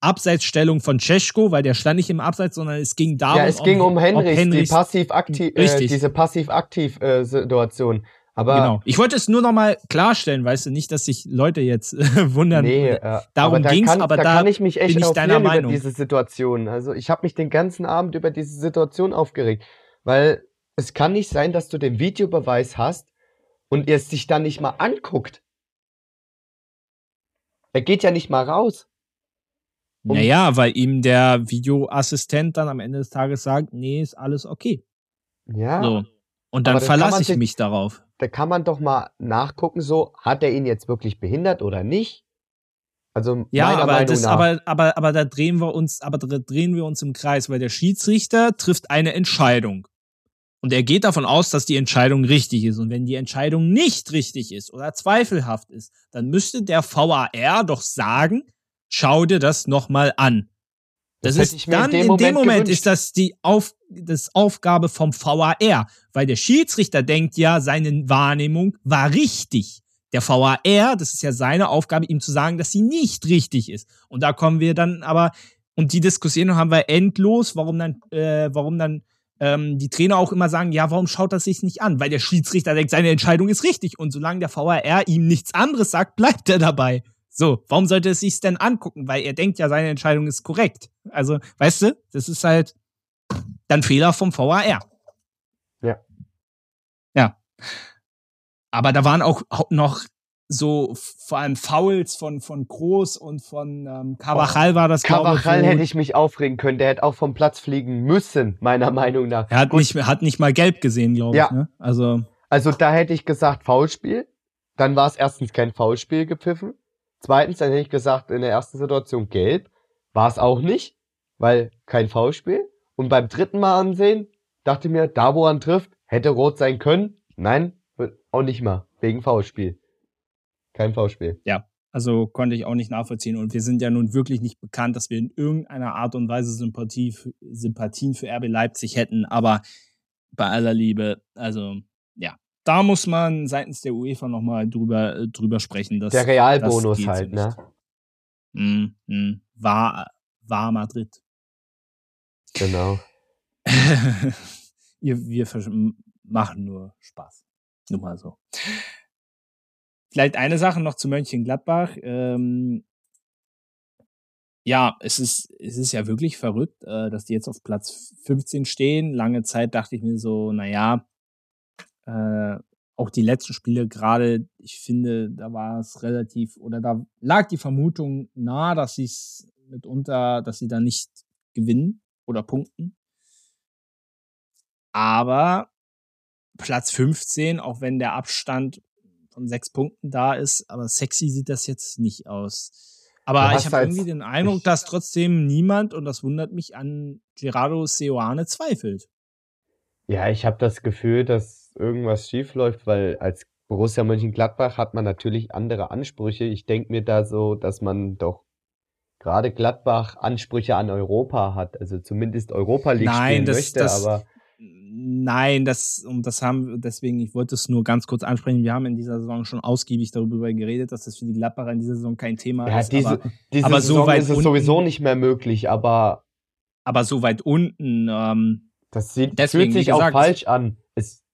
Abseitsstellung von Cesko, weil der stand nicht im Abseits, sondern es ging darum, ja, es ging um Henrichs, Henrichs die passiv-aktiv, äh, diese passiv-aktiv-Situation. Äh, aber genau. Ich wollte es nur noch mal klarstellen, weißt du, nicht, dass sich Leute jetzt äh, [LAUGHS] wundern. Nee, äh, darum ging es, aber da, da, kann ich mich echt bin ich deiner Meinung. über diese Situation. Also ich habe mich den ganzen Abend über diese Situation aufgeregt, weil es kann nicht sein, dass du den Videobeweis hast und er sich dann nicht mal anguckt. Er geht ja nicht mal raus. Um naja, weil ihm der Videoassistent dann am Ende des Tages sagt, nee, ist alles okay. Ja. So. Und dann verlasse ich mich darauf. Da kann man doch mal nachgucken, so, hat er ihn jetzt wirklich behindert oder nicht? Also ja, aber Meinung das, nach. aber, aber, aber da drehen wir uns, aber da drehen wir uns im Kreis, weil der Schiedsrichter trifft eine Entscheidung. Und er geht davon aus, dass die Entscheidung richtig ist. Und wenn die Entscheidung nicht richtig ist oder zweifelhaft ist, dann müsste der VAR doch sagen, schau dir das nochmal an. Das, das ist dann in dem, in dem Moment, Moment ist das die Auf, das Aufgabe vom VAR, weil der Schiedsrichter denkt ja, seine Wahrnehmung war richtig. Der VAR, das ist ja seine Aufgabe, ihm zu sagen, dass sie nicht richtig ist. Und da kommen wir dann aber, und die Diskussion haben wir endlos, warum dann, äh, warum dann ähm, die Trainer auch immer sagen, ja, warum schaut das sich nicht an? Weil der Schiedsrichter denkt, seine Entscheidung ist richtig. Und solange der VAR ihm nichts anderes sagt, bleibt er dabei. So, warum sollte es sich denn angucken? Weil er denkt ja, seine Entscheidung ist korrekt. Also, weißt du, das ist halt dann Fehler vom VAR. Ja. Ja. Aber da waren auch noch so vor allem Fouls von von Groß und von ähm, Carvajal war das Carvajal hätte ich mich aufregen können, der hätte auch vom Platz fliegen müssen, meiner Meinung nach. Er hat Gut. nicht hat nicht mal gelb gesehen, glaube ja. ich, ne? Also also da hätte ich gesagt Foulspiel, dann war es erstens kein Foulspiel gepfiffen. Zweitens, dann hätte ich gesagt, in der ersten Situation gelb, war es auch nicht, weil kein Foulspiel. Und beim dritten Mal ansehen, dachte mir, da wo er trifft, hätte rot sein können. Nein, auch nicht mal, wegen Foulspiel. Kein Foulspiel. Ja, also konnte ich auch nicht nachvollziehen. Und wir sind ja nun wirklich nicht bekannt, dass wir in irgendeiner Art und Weise Sympathie, Sympathien für RB Leipzig hätten. Aber bei aller Liebe, also ja, da muss man seitens der UEFA nochmal drüber, äh, drüber sprechen. Dass, der Realbonus halt, ne? Mm, mm, war, war Madrid. Genau. [LAUGHS] wir, wir machen nur Spaß. Nur mal so. Vielleicht eine Sache noch zu Mönchengladbach. Ähm, ja, es ist, es ist ja wirklich verrückt, äh, dass die jetzt auf Platz 15 stehen. Lange Zeit dachte ich mir so, naja, äh, auch die letzten Spiele gerade, ich finde, da war es relativ, oder da lag die Vermutung nahe, dass sie es mitunter, dass sie da nicht gewinnen oder punkten. Aber Platz 15, auch wenn der Abstand von sechs Punkten da ist, aber sexy sieht das jetzt nicht aus. Aber ich habe irgendwie den Eindruck, dass trotzdem niemand, und das wundert mich, an Gerardo Seoane zweifelt. Ja, ich habe das Gefühl, dass irgendwas schief läuft, weil als Borussia Mönchengladbach hat man natürlich andere Ansprüche. Ich denke mir da so, dass man doch gerade Gladbach Ansprüche an Europa hat, also zumindest Europa League Nein, spielen das, möchte, das, aber Nein, das, und das haben, deswegen, ich wollte es nur ganz kurz ansprechen. Wir haben in dieser Saison schon ausgiebig darüber geredet, dass das für die Gladbacher in dieser Saison kein Thema ja, ist. Diese, aber, diese aber Saison so weit ist es unten, sowieso nicht mehr möglich, aber. Aber so weit unten, ähm, Das sieht, deswegen, fühlt sich gesagt, auch falsch an. Es,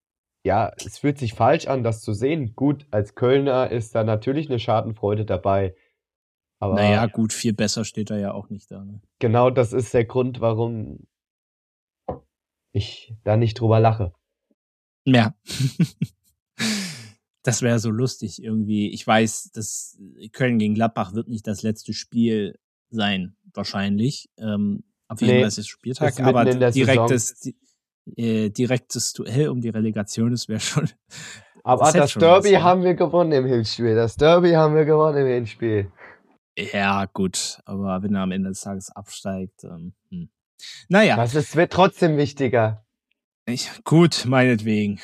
ja, es fühlt sich falsch an, das zu sehen. Gut, als Kölner ist da natürlich eine Schadenfreude dabei. Aber naja, gut, viel besser steht er ja auch nicht da. Ne? Genau das ist der Grund, warum ich da nicht drüber lache. Ja. [LAUGHS] das wäre so lustig irgendwie. Ich weiß, dass Köln gegen Gladbach wird nicht das letzte Spiel sein, wahrscheinlich. Ähm, auf jeden Fall ist es Spieltag, aber direktes, di äh, direktes Duell um die Relegation, das wäre schon. Aber [LAUGHS] das, das Derby was, haben wir gewonnen im Hinspiel. Das Derby haben wir gewonnen im Hinspiel. Ja, gut, aber wenn er am Ende des Tages absteigt, ähm, hm. Naja. Das ist, wird trotzdem wichtiger. Ich, gut, meinetwegen.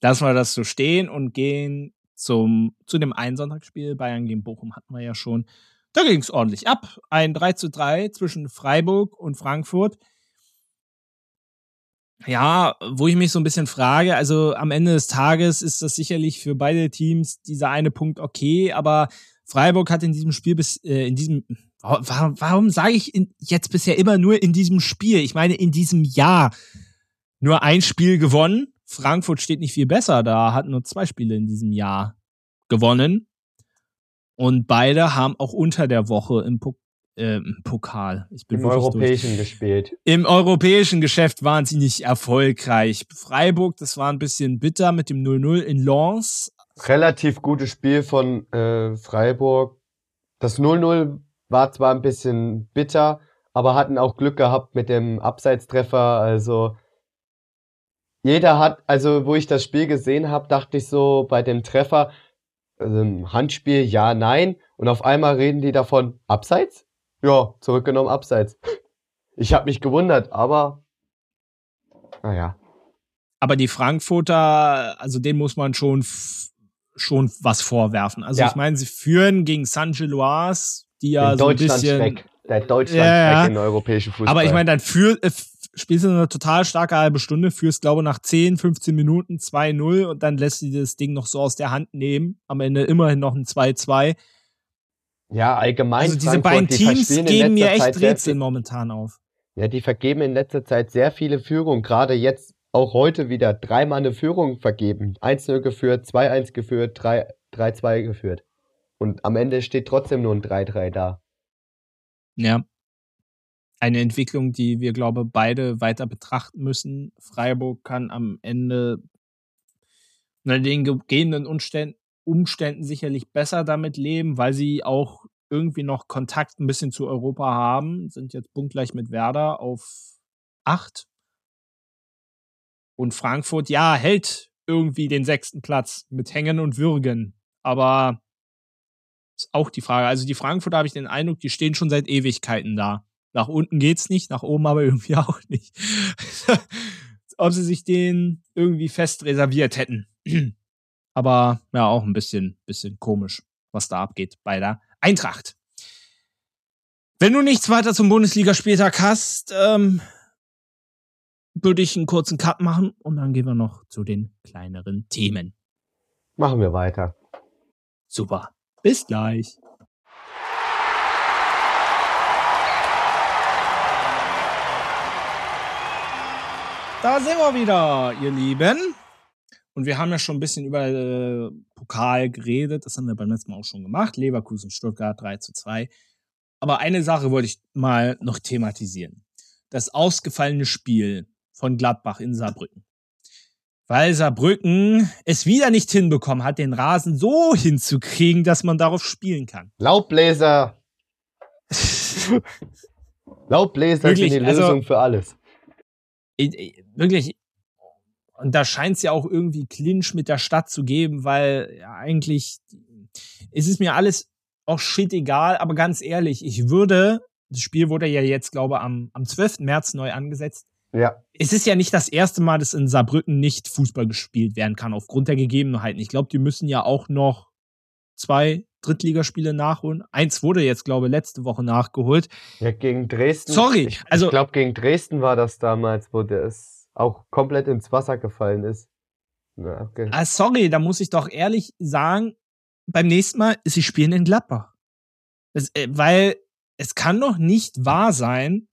Lassen wir das so stehen und gehen zum, zu dem einen Sonntagsspiel. Bayern gegen Bochum hatten wir ja schon. Da ging es ordentlich ab. Ein 3 zu 3 zwischen Freiburg und Frankfurt. Ja, wo ich mich so ein bisschen frage, also am Ende des Tages ist das sicherlich für beide Teams dieser eine Punkt okay, aber Freiburg hat in diesem Spiel bis, äh, in diesem, Warum, warum sage ich in, jetzt bisher immer nur in diesem Spiel? Ich meine, in diesem Jahr nur ein Spiel gewonnen. Frankfurt steht nicht viel besser da, hat nur zwei Spiele in diesem Jahr gewonnen. Und beide haben auch unter der Woche im, Pok äh, im Pokal, ich bin im europäischen durch. gespielt. Im europäischen Geschäft waren sie nicht erfolgreich. Freiburg, das war ein bisschen bitter mit dem 0-0 in Lens. Relativ gutes Spiel von äh, Freiburg. Das 0-0 war zwar ein bisschen bitter, aber hatten auch Glück gehabt mit dem Abseitstreffer. Also jeder hat, also wo ich das Spiel gesehen habe, dachte ich so bei dem Treffer, also Handspiel, ja, nein. Und auf einmal reden die davon, Abseits? Ja, zurückgenommen, Abseits. Ich habe mich gewundert, aber naja. Aber die Frankfurter, also den muss man schon schon was vorwerfen. Also ja. ich meine, sie führen gegen San Geloise die ja so ein bisschen der Deutschland ja, ja. in europäischen Fußball. Aber ich meine, dann für, äh, spielst du eine total starke halbe Stunde, führst, glaube ich, nach 10, 15 Minuten 2-0 und dann lässt du das Ding noch so aus der Hand nehmen. Am Ende immerhin noch ein 2-2. Ja, allgemein. Also diese Frankfurt, beiden Teams die geben mir echt Zeit Rätsel momentan auf. Ja, die vergeben in letzter Zeit sehr viele Führungen. Gerade jetzt, auch heute wieder, dreimal eine Führung vergeben. 1-0 geführt, 2-1 geführt, 3-2 geführt. Und am Ende steht trotzdem nur ein 3-3 da. Ja. Eine Entwicklung, die wir, glaube beide weiter betrachten müssen. Freiburg kann am Ende unter den gegebenen Umständen, Umständen sicherlich besser damit leben, weil sie auch irgendwie noch Kontakt ein bisschen zu Europa haben. Sind jetzt punktgleich mit Werder auf acht. Und Frankfurt, ja, hält irgendwie den sechsten Platz mit Hängen und Würgen. Aber ist auch die Frage. Also die Frankfurter habe ich den Eindruck, die stehen schon seit Ewigkeiten da. Nach unten geht's nicht, nach oben aber [LAUGHS] irgendwie auch nicht. Ob sie sich den irgendwie fest reserviert hätten. [CLEARS THROAT] aber ja, auch ein bisschen, bisschen komisch, was da abgeht bei der Eintracht. Wenn du nichts weiter zum Bundesligaspieltag hast, ähm, würde ich einen kurzen Cut machen und dann gehen wir noch zu den kleineren Themen. Machen wir weiter. Super. Bis gleich. Da sind wir wieder, ihr Lieben. Und wir haben ja schon ein bisschen über äh, Pokal geredet. Das haben wir beim letzten Mal auch schon gemacht. Leverkusen, Stuttgart 3 zu 2. Aber eine Sache wollte ich mal noch thematisieren. Das ausgefallene Spiel von Gladbach in Saarbrücken weil Saarbrücken es wieder nicht hinbekommen hat, den Rasen so hinzukriegen, dass man darauf spielen kann. Laubbläser. [LAUGHS] Laubbläser wirklich, sind die also Lösung also, für alles. Wirklich. Und da scheint es ja auch irgendwie Clinch mit der Stadt zu geben, weil ja, eigentlich ist es mir alles auch shit egal, aber ganz ehrlich, ich würde, das Spiel wurde ja jetzt, glaube ich, am, am 12. März neu angesetzt. Ja. Es ist ja nicht das erste Mal, dass in Saarbrücken nicht Fußball gespielt werden kann, aufgrund der Gegebenheiten. Ich glaube, die müssen ja auch noch zwei Drittligaspiele nachholen. Eins wurde jetzt, glaube ich, letzte Woche nachgeholt. Ja, gegen Dresden. Sorry. Ich, also, ich glaube, gegen Dresden war das damals, wo der es auch komplett ins Wasser gefallen ist. Ja, okay. ah, sorry, da muss ich doch ehrlich sagen, beim nächsten Mal, sie spielen in Gladbach. Das, äh, weil es kann doch nicht wahr sein,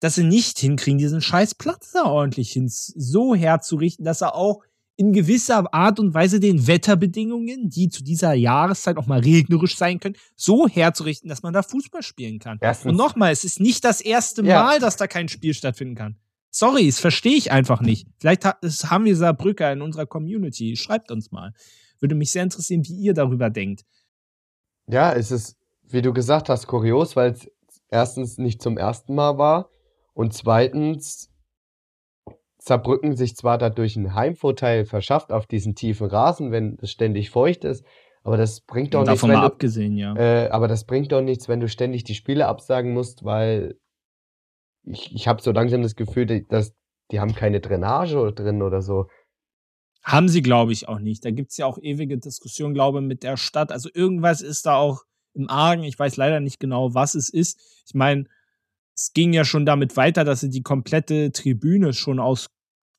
dass sie nicht hinkriegen, diesen scheiß Platz da ordentlich hin, so herzurichten, dass er auch in gewisser Art und Weise den Wetterbedingungen, die zu dieser Jahreszeit auch mal regnerisch sein können, so herzurichten, dass man da Fußball spielen kann. Erstens. Und nochmal, es ist nicht das erste ja. Mal, dass da kein Spiel stattfinden kann. Sorry, das verstehe ich einfach nicht. Vielleicht haben wir Saarbrücker in unserer Community. Schreibt uns mal. Würde mich sehr interessieren, wie ihr darüber denkt. Ja, es ist, wie du gesagt hast, kurios, weil es erstens nicht zum ersten Mal war und zweitens, Saarbrücken sich zwar dadurch einen Heimvorteil verschafft auf diesen tiefen Rasen, wenn es ständig feucht ist, aber das bringt doch nichts. Davon mal abgesehen, ja. Äh, aber das bringt doch nichts, wenn du ständig die Spiele absagen musst, weil ich, ich habe so langsam das Gefühl, dass die haben keine Drainage drin oder so. Haben sie, glaube ich, auch nicht. Da gibt es ja auch ewige Diskussionen, glaube ich, mit der Stadt. Also irgendwas ist da auch im Argen. Ich weiß leider nicht genau, was es ist. Ich meine, es ging ja schon damit weiter, dass sie die komplette Tribüne schon aus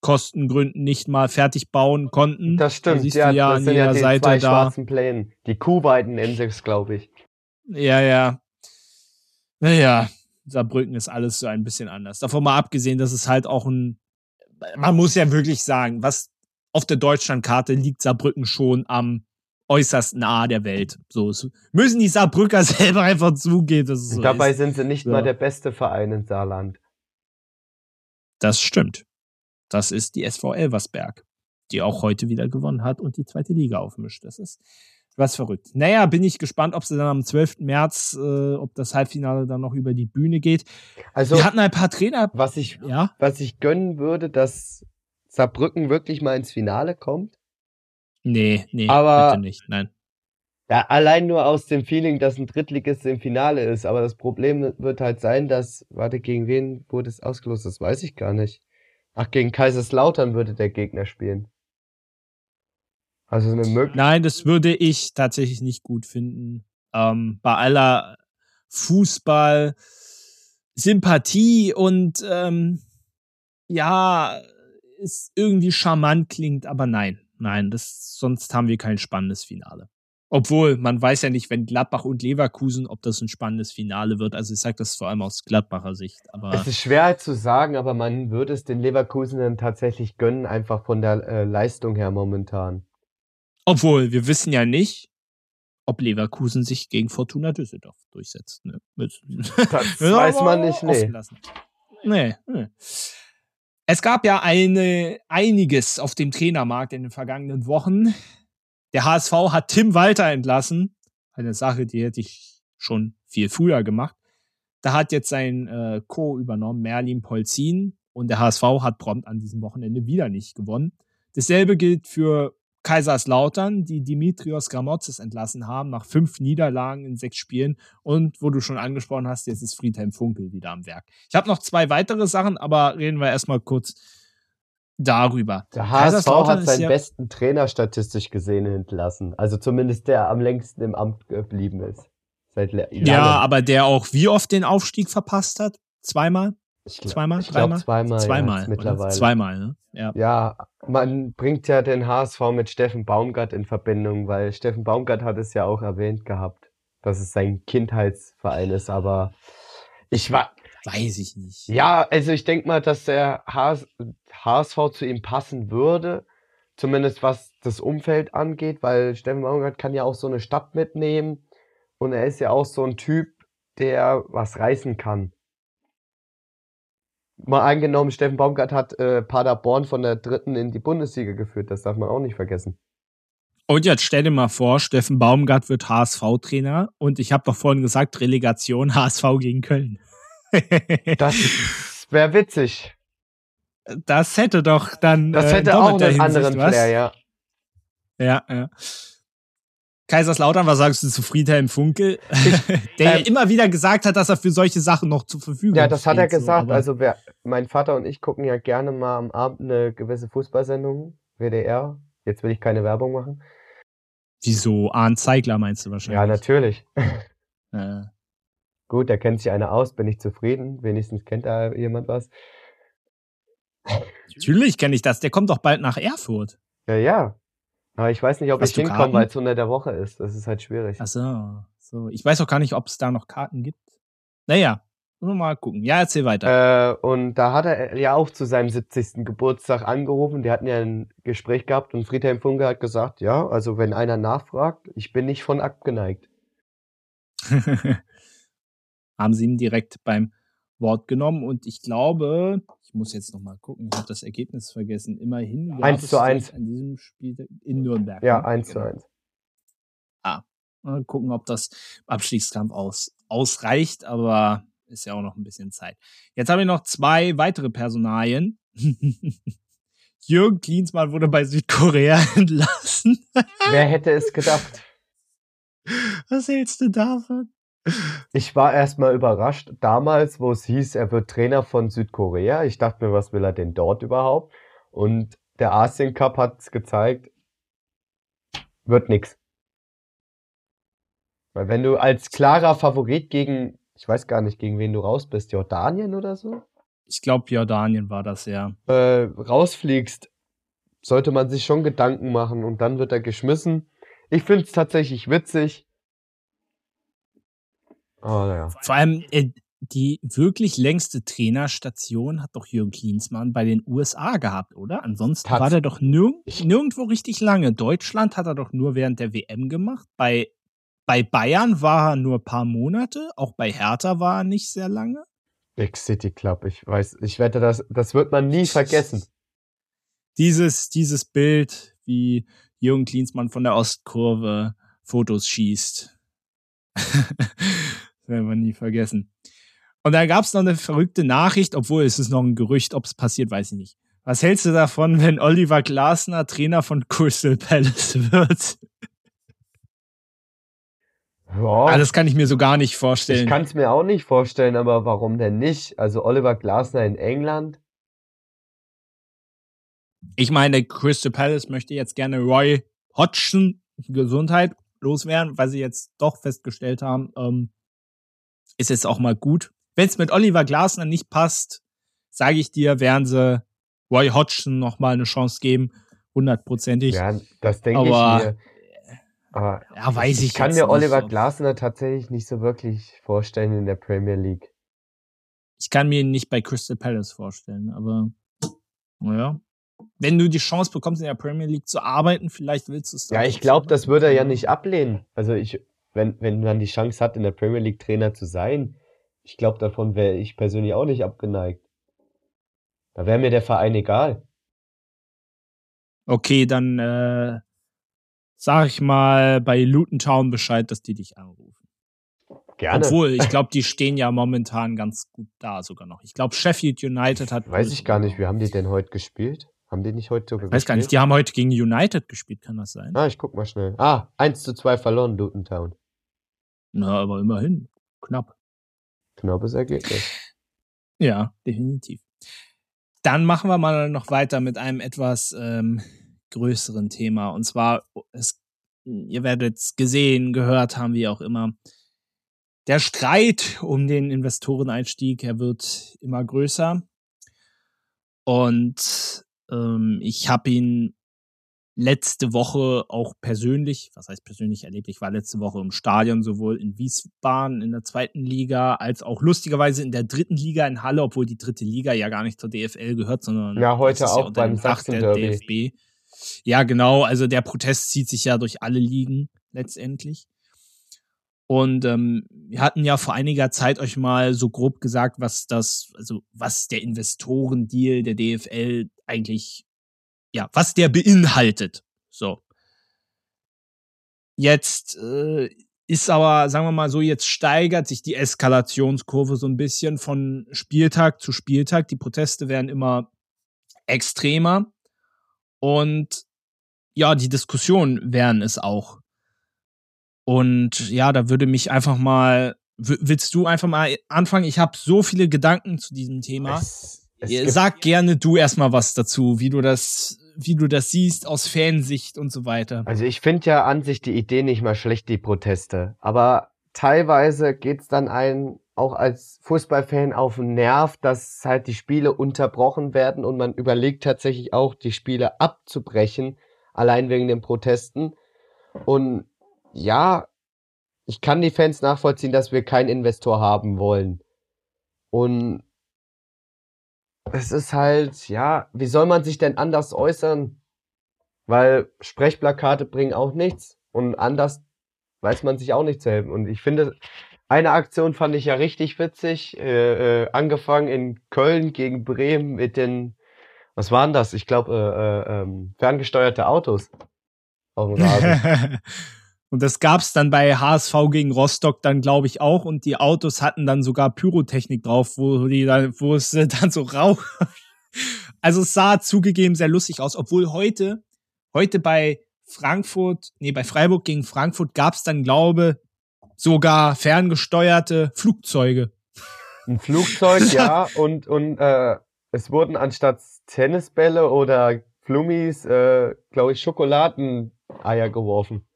Kostengründen nicht mal fertig bauen konnten. Das stimmt, da ja, ja das sind ja die Seite zwei da. schwarzen Plänen. Die Kuhweiten N6, glaube ich. Ja, ja. Naja, Saarbrücken ist alles so ein bisschen anders. Davon mal abgesehen, dass es halt auch ein, man muss ja wirklich sagen, was auf der Deutschlandkarte liegt Saarbrücken schon am äußerst nah der Welt. So müssen die Saarbrücker [LAUGHS] selber einfach zugehen. Dass es so dabei ist. sind sie nicht ja. mal der beste Verein in Saarland. Das stimmt. Das ist die SV Elversberg, die auch heute wieder gewonnen hat und die zweite Liga aufmischt. Das ist was verrückt. Naja, bin ich gespannt, ob sie dann am 12. März, äh, ob das Halbfinale dann noch über die Bühne geht. Also, wir hatten ein paar Trainer. Was ich, ja? was ich gönnen würde, dass Saarbrücken wirklich mal ins Finale kommt. Nee, nee, aber bitte nicht, nein. Ja, allein nur aus dem Feeling, dass ein Drittligist im Finale ist. Aber das Problem wird halt sein, dass, warte, gegen wen wurde es ausgelost? Das weiß ich gar nicht. Ach, gegen Kaiserslautern würde der Gegner spielen. Also eine Möglichkeit. Nein, das würde ich tatsächlich nicht gut finden. Ähm, bei aller Fußball, Sympathie und ähm, ja, es irgendwie charmant klingt, aber nein, nein, das, sonst haben wir kein spannendes Finale. Obwohl, man weiß ja nicht, wenn Gladbach und Leverkusen, ob das ein spannendes Finale wird. Also ich sage das vor allem aus Gladbacher Sicht. Aber es ist schwer zu sagen, aber man würde es den Leverkusenern tatsächlich gönnen, einfach von der äh, Leistung her momentan. Obwohl, wir wissen ja nicht, ob Leverkusen sich gegen Fortuna Düsseldorf durchsetzt. Ne? Das [LAUGHS] [LAUGHS] weiß man nicht, nee. nee. Nee, Es gab ja eine, einiges auf dem Trainermarkt in den vergangenen Wochen. Der HSV hat Tim Walter entlassen. Eine Sache, die hätte ich schon viel früher gemacht. Da hat jetzt sein äh, Co. übernommen, Merlin Polzin. Und der HSV hat prompt an diesem Wochenende wieder nicht gewonnen. Dasselbe gilt für Kaiserslautern, die Dimitrios Gramotzes entlassen haben nach fünf Niederlagen in sechs Spielen. Und wo du schon angesprochen hast, jetzt ist Friedhelm Funkel wieder am Werk. Ich habe noch zwei weitere Sachen, aber reden wir erstmal kurz darüber. Der HSV hat seinen ja besten Trainer statistisch gesehen entlassen. Also zumindest der am längsten im Amt geblieben ist. Seit ja, aber der auch wie oft den Aufstieg verpasst hat? Zweimal? Ich glaub, zweimal? Ich glaube zweimal. Zweimal. Ja, mittlerweile. Zweimal, ne? Ja. ja, man bringt ja den HSV mit Steffen Baumgart in Verbindung, weil Steffen Baumgart hat es ja auch erwähnt gehabt, dass es sein Kindheitsverein ist, aber ich war, Weiß ich nicht. Ja, also ich denke mal, dass der HS, HSV zu ihm passen würde. Zumindest was das Umfeld angeht, weil Steffen Baumgart kann ja auch so eine Stadt mitnehmen. Und er ist ja auch so ein Typ, der was reißen kann. Mal angenommen, Steffen Baumgart hat äh, Paderborn von der dritten in die Bundesliga geführt. Das darf man auch nicht vergessen. Und jetzt stell dir mal vor, Steffen Baumgart wird HSV-Trainer und ich habe doch vorhin gesagt, Relegation HSV gegen Köln das wäre witzig. Das hätte doch dann. Das äh, hätte äh, auch einen anderen Flair, ja. Ja, ja. Kaiserslautern, was sagst du zu Friedhelm Funkel? [LAUGHS] der ähm, ja immer wieder gesagt hat, dass er für solche Sachen noch zur Verfügung steht. Ja, das hat er gesagt. So, also wer, mein Vater und ich gucken ja gerne mal am Abend eine gewisse Fußballsendung, WDR. Jetzt will ich keine Werbung machen. Wieso? Arndt Zeigler meinst du wahrscheinlich? Ja, natürlich. Ja. [LAUGHS] Gut, da kennt sich einer aus, bin ich zufrieden. Wenigstens kennt da jemand was. Natürlich kenne ich das. Der kommt doch bald nach Erfurt. Ja, ja. Aber ich weiß nicht, ob Hast ich hinkomme, weil es unter der Woche ist. Das ist halt schwierig. Ach so. so. Ich weiß auch gar nicht, ob es da noch Karten gibt. Naja, mal gucken. Ja, erzähl weiter. Äh, und da hat er ja auch zu seinem 70. Geburtstag angerufen. Die hatten ja ein Gespräch gehabt und Friedhelm Funke hat gesagt, ja, also wenn einer nachfragt, ich bin nicht von abgeneigt. [LAUGHS] haben sie ihn direkt beim Wort genommen. Und ich glaube, ich muss jetzt noch mal gucken, ich habe das Ergebnis vergessen. Immerhin 1 zu 1 an diesem Spiel in Nürnberg. Ja, 1 ne? zu 1. Ah, mal gucken, ob das Abstiegskampf aus, ausreicht, aber ist ja auch noch ein bisschen Zeit. Jetzt habe ich noch zwei weitere Personalien. [LAUGHS] Jürgen Klinsmann wurde bei Südkorea [LAUGHS] entlassen. Wer hätte es gedacht? Was hältst du davon? Ich war erstmal überrascht damals, wo es hieß, er wird Trainer von Südkorea. Ich dachte mir, was will er denn dort überhaupt? Und der Asien Cup hat es gezeigt, wird nix. Weil wenn du als klarer Favorit gegen, ich weiß gar nicht, gegen wen du raus bist, Jordanien oder so? Ich glaube, Jordanien war das, ja. Äh, rausfliegst, sollte man sich schon Gedanken machen und dann wird er geschmissen. Ich finde es tatsächlich witzig Oh, ja. Vor allem äh, die wirklich längste Trainerstation hat doch Jürgen Klinsmann bei den USA gehabt, oder? Ansonsten Tats war der doch nirg nirgendwo richtig lange. Deutschland hat er doch nur während der WM gemacht. Bei, bei Bayern war er nur ein paar Monate. Auch bei Hertha war er nicht sehr lange. Big City Club, ich weiß, ich wette, das, das wird man nie vergessen. Dieses, dieses Bild, wie Jürgen Klinsmann von der Ostkurve Fotos schießt. [LAUGHS] werden wir nie vergessen. Und da gab es noch eine verrückte Nachricht, obwohl es ist noch ein Gerücht, ob es passiert, weiß ich nicht. Was hältst du davon, wenn Oliver Glasner Trainer von Crystal Palace wird? Ja, ah, das kann ich mir so gar nicht vorstellen. Ich kann es mir auch nicht vorstellen, aber warum denn nicht? Also Oliver Glasner in England. Ich meine, Crystal Palace möchte jetzt gerne Roy Hodgson Gesundheit loswerden, weil sie jetzt doch festgestellt haben, ähm, ist jetzt auch mal gut. Wenn es mit Oliver Glasner nicht passt, sage ich dir, werden sie Roy Hodgson noch mal eine Chance geben, hundertprozentig. Ja, das denke ich mir. Aber ja, weiß ich, ich kann mir Oliver so. Glasner tatsächlich nicht so wirklich vorstellen in der Premier League. Ich kann mir ihn nicht bei Crystal Palace vorstellen, aber naja. Wenn du die Chance bekommst, in der Premier League zu arbeiten, vielleicht willst du es Ja, ich glaube, das würde er ja nicht ablehnen. Also ich, wenn, wenn man die Chance hat, in der Premier League Trainer zu sein, ich glaube, davon wäre ich persönlich auch nicht abgeneigt. Da wäre mir der Verein egal. Okay, dann äh, sag ich mal bei Luton Town Bescheid, dass die dich anrufen. Gerne. Obwohl, ich glaube, die stehen ja momentan ganz gut da sogar noch. Ich glaube, Sheffield United hat. Weiß ich gar nicht, wie haben die denn heute gespielt? Haben die nicht heute sogar Weiß gespielt? gar nicht, die haben heute gegen United gespielt, kann das sein? Ah, ich guck mal schnell. Ah, 1 zu 2 verloren, Luton Town. Na, aber immerhin. Knapp. Knappes Ergebnis. Ja, definitiv. Dann machen wir mal noch weiter mit einem etwas ähm, größeren Thema. Und zwar, es, ihr werdet es gesehen, gehört haben, wie auch immer. Der Streit um den Investoreneinstieg, er wird immer größer. Und ähm, ich habe ihn letzte Woche auch persönlich, was heißt persönlich erlebt, ich war letzte Woche im Stadion, sowohl in Wiesbaden in der zweiten Liga, als auch lustigerweise in der dritten Liga in Halle, obwohl die dritte Liga ja gar nicht zur DFL gehört, sondern ja, heute auch ja beim Sachsen der DFB. Ja, genau, also der Protest zieht sich ja durch alle Ligen letztendlich. Und ähm, wir hatten ja vor einiger Zeit euch mal so grob gesagt, was das, also was der Investorendeal der DFL eigentlich ja, was der beinhaltet. So. Jetzt äh, ist aber, sagen wir mal so, jetzt steigert sich die Eskalationskurve so ein bisschen von Spieltag zu Spieltag. Die Proteste werden immer extremer und ja, die Diskussionen werden es auch. Und ja, da würde mich einfach mal, willst du einfach mal anfangen? Ich habe so viele Gedanken zu diesem Thema. Es Sag gerne du erstmal was dazu, wie du das, wie du das siehst aus Fansicht und so weiter. Also ich finde ja an sich die Idee nicht mal schlecht, die Proteste. Aber teilweise geht's dann ein auch als Fußballfan auf den Nerv, dass halt die Spiele unterbrochen werden und man überlegt tatsächlich auch, die Spiele abzubrechen, allein wegen den Protesten. Und ja, ich kann die Fans nachvollziehen, dass wir keinen Investor haben wollen. Und es ist halt, ja, wie soll man sich denn anders äußern? Weil Sprechplakate bringen auch nichts und anders weiß man sich auch nicht zu helfen. Und ich finde, eine Aktion fand ich ja richtig witzig, äh, äh, angefangen in Köln gegen Bremen mit den, was waren das? Ich glaube, äh, äh, ähm, ferngesteuerte Autos auf dem Rasen. [LAUGHS] Und das gab's dann bei HSV gegen Rostock dann, glaube ich, auch. Und die Autos hatten dann sogar Pyrotechnik drauf, wo die dann, wo es [LAUGHS] dann so rauch. [LAUGHS] Also es sah zugegeben sehr lustig aus, obwohl heute, heute bei Frankfurt, nee, bei Freiburg gegen Frankfurt gab's dann, glaube sogar ferngesteuerte Flugzeuge. Ein Flugzeug, [LAUGHS] ja, und, und äh, es wurden anstatt Tennisbälle oder Flummis, äh, glaube ich, Schokoladeneier geworfen.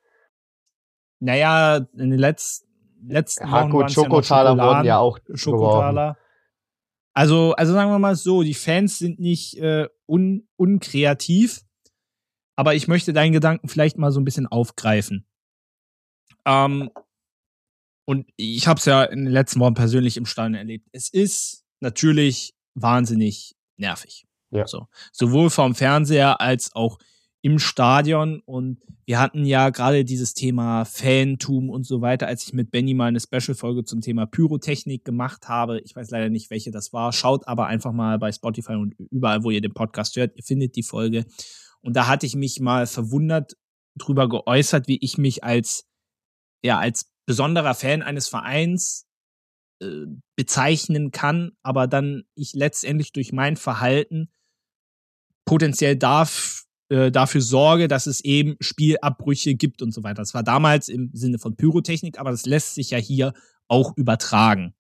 Naja, in den letzten, letzten ja, Wochen gut, Schokotaler ja wurden ja auch Schokotaler. Also, also sagen wir mal so, die Fans sind nicht äh, un, unkreativ, aber ich möchte deinen Gedanken vielleicht mal so ein bisschen aufgreifen. Ähm, und ich habe es ja in den letzten Wochen persönlich im Stadion erlebt. Es ist natürlich wahnsinnig nervig. Ja. So. Sowohl vom Fernseher als auch im Stadion und wir hatten ja gerade dieses Thema Fantum und so weiter, als ich mit Benny mal eine Special-Folge zum Thema Pyrotechnik gemacht habe. Ich weiß leider nicht, welche das war. Schaut aber einfach mal bei Spotify und überall, wo ihr den Podcast hört. Ihr findet die Folge. Und da hatte ich mich mal verwundert drüber geäußert, wie ich mich als, ja, als besonderer Fan eines Vereins äh, bezeichnen kann, aber dann ich letztendlich durch mein Verhalten potenziell darf äh, dafür sorge, dass es eben Spielabbrüche gibt und so weiter. Das war damals im Sinne von Pyrotechnik, aber das lässt sich ja hier auch übertragen.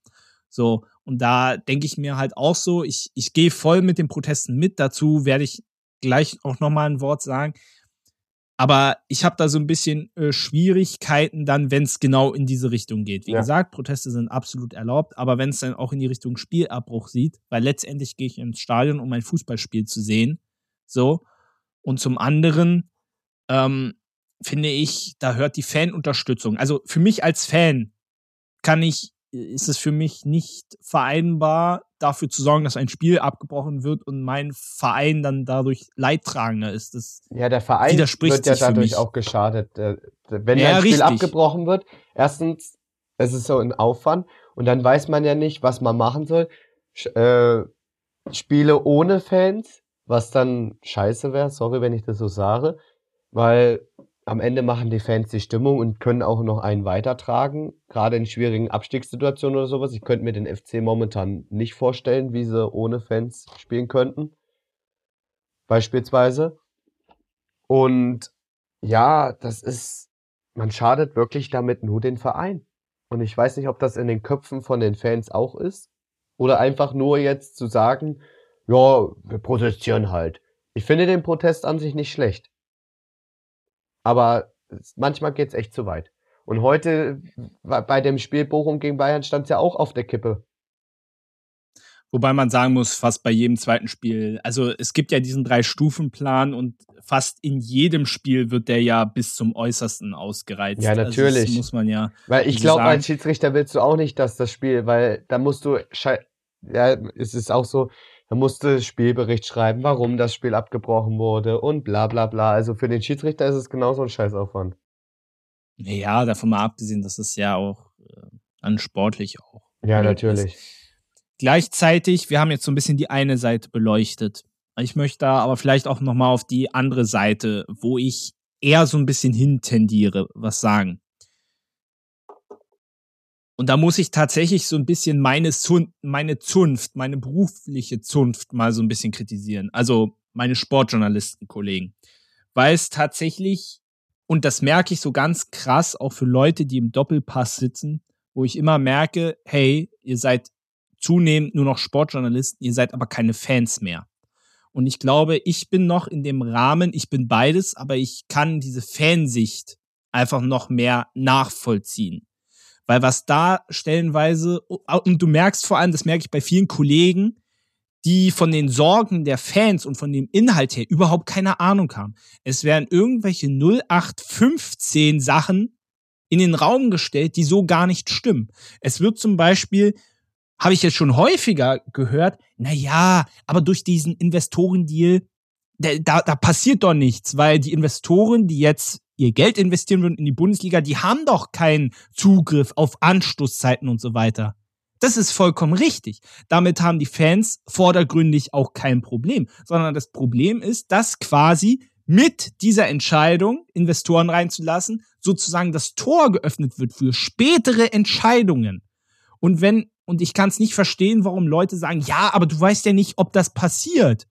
So, und da denke ich mir halt auch so, ich, ich gehe voll mit den Protesten mit. Dazu werde ich gleich auch nochmal ein Wort sagen. Aber ich habe da so ein bisschen äh, Schwierigkeiten dann, wenn es genau in diese Richtung geht. Wie ja. gesagt, Proteste sind absolut erlaubt, aber wenn es dann auch in die Richtung Spielabbruch sieht, weil letztendlich gehe ich ins Stadion, um ein Fußballspiel zu sehen. So. Und zum anderen ähm, finde ich, da hört die Fanunterstützung. Also für mich als Fan kann ich, ist es für mich nicht vereinbar, dafür zu sorgen, dass ein Spiel abgebrochen wird und mein Verein dann dadurch leidtragender ist. Das ja, der Verein wird ja dadurch auch geschadet. Äh, wenn ja, ein Spiel richtig. abgebrochen wird, erstens, es ist so ein Aufwand und dann weiß man ja nicht, was man machen soll. Äh, Spiele ohne Fans, was dann scheiße wäre, sorry, wenn ich das so sage, weil am Ende machen die Fans die Stimmung und können auch noch einen weitertragen, gerade in schwierigen Abstiegssituationen oder sowas. Ich könnte mir den FC momentan nicht vorstellen, wie sie ohne Fans spielen könnten. Beispielsweise. Und ja, das ist, man schadet wirklich damit nur den Verein. Und ich weiß nicht, ob das in den Köpfen von den Fans auch ist. Oder einfach nur jetzt zu sagen, ja, wir protestieren halt. Ich finde den Protest an sich nicht schlecht. Aber manchmal geht's echt zu weit. Und heute bei dem Spiel Bochum gegen Bayern stand es ja auch auf der Kippe. Wobei man sagen muss, fast bei jedem zweiten Spiel. Also es gibt ja diesen Drei-Stufen-Plan und fast in jedem Spiel wird der ja bis zum Äußersten ausgereizt. Ja, natürlich. Also das muss man ja. Weil ich glaube, als Schiedsrichter willst du auch nicht, dass das Spiel, weil da musst du, ja, es ist auch so, da musste Spielbericht schreiben, warum das Spiel abgebrochen wurde und bla bla bla. Also für den Schiedsrichter ist es genauso ein Scheißaufwand. Ja, davon mal abgesehen, dass es ja auch äh, an sportlich auch. Ja, natürlich. Gleichzeitig, wir haben jetzt so ein bisschen die eine Seite beleuchtet. Ich möchte da aber vielleicht auch noch mal auf die andere Seite, wo ich eher so ein bisschen hintendiere, was sagen. Und da muss ich tatsächlich so ein bisschen meine, Zun meine Zunft, meine berufliche Zunft mal so ein bisschen kritisieren. Also meine Sportjournalistenkollegen. Weil es tatsächlich, und das merke ich so ganz krass, auch für Leute, die im Doppelpass sitzen, wo ich immer merke, hey, ihr seid zunehmend nur noch Sportjournalisten, ihr seid aber keine Fans mehr. Und ich glaube, ich bin noch in dem Rahmen, ich bin beides, aber ich kann diese Fansicht einfach noch mehr nachvollziehen. Weil was da stellenweise, und du merkst vor allem, das merke ich bei vielen Kollegen, die von den Sorgen der Fans und von dem Inhalt her überhaupt keine Ahnung haben. Es werden irgendwelche 0815 Sachen in den Raum gestellt, die so gar nicht stimmen. Es wird zum Beispiel, habe ich jetzt schon häufiger gehört, na ja, aber durch diesen Investorendeal, da, da passiert doch nichts, weil die Investoren, die jetzt ihr Geld investieren würden in die Bundesliga, die haben doch keinen Zugriff auf Anstoßzeiten und so weiter. Das ist vollkommen richtig. Damit haben die Fans vordergründig auch kein Problem, sondern das Problem ist, dass quasi mit dieser Entscheidung, Investoren reinzulassen, sozusagen das Tor geöffnet wird für spätere Entscheidungen. Und wenn, und ich kann es nicht verstehen, warum Leute sagen, ja, aber du weißt ja nicht, ob das passiert.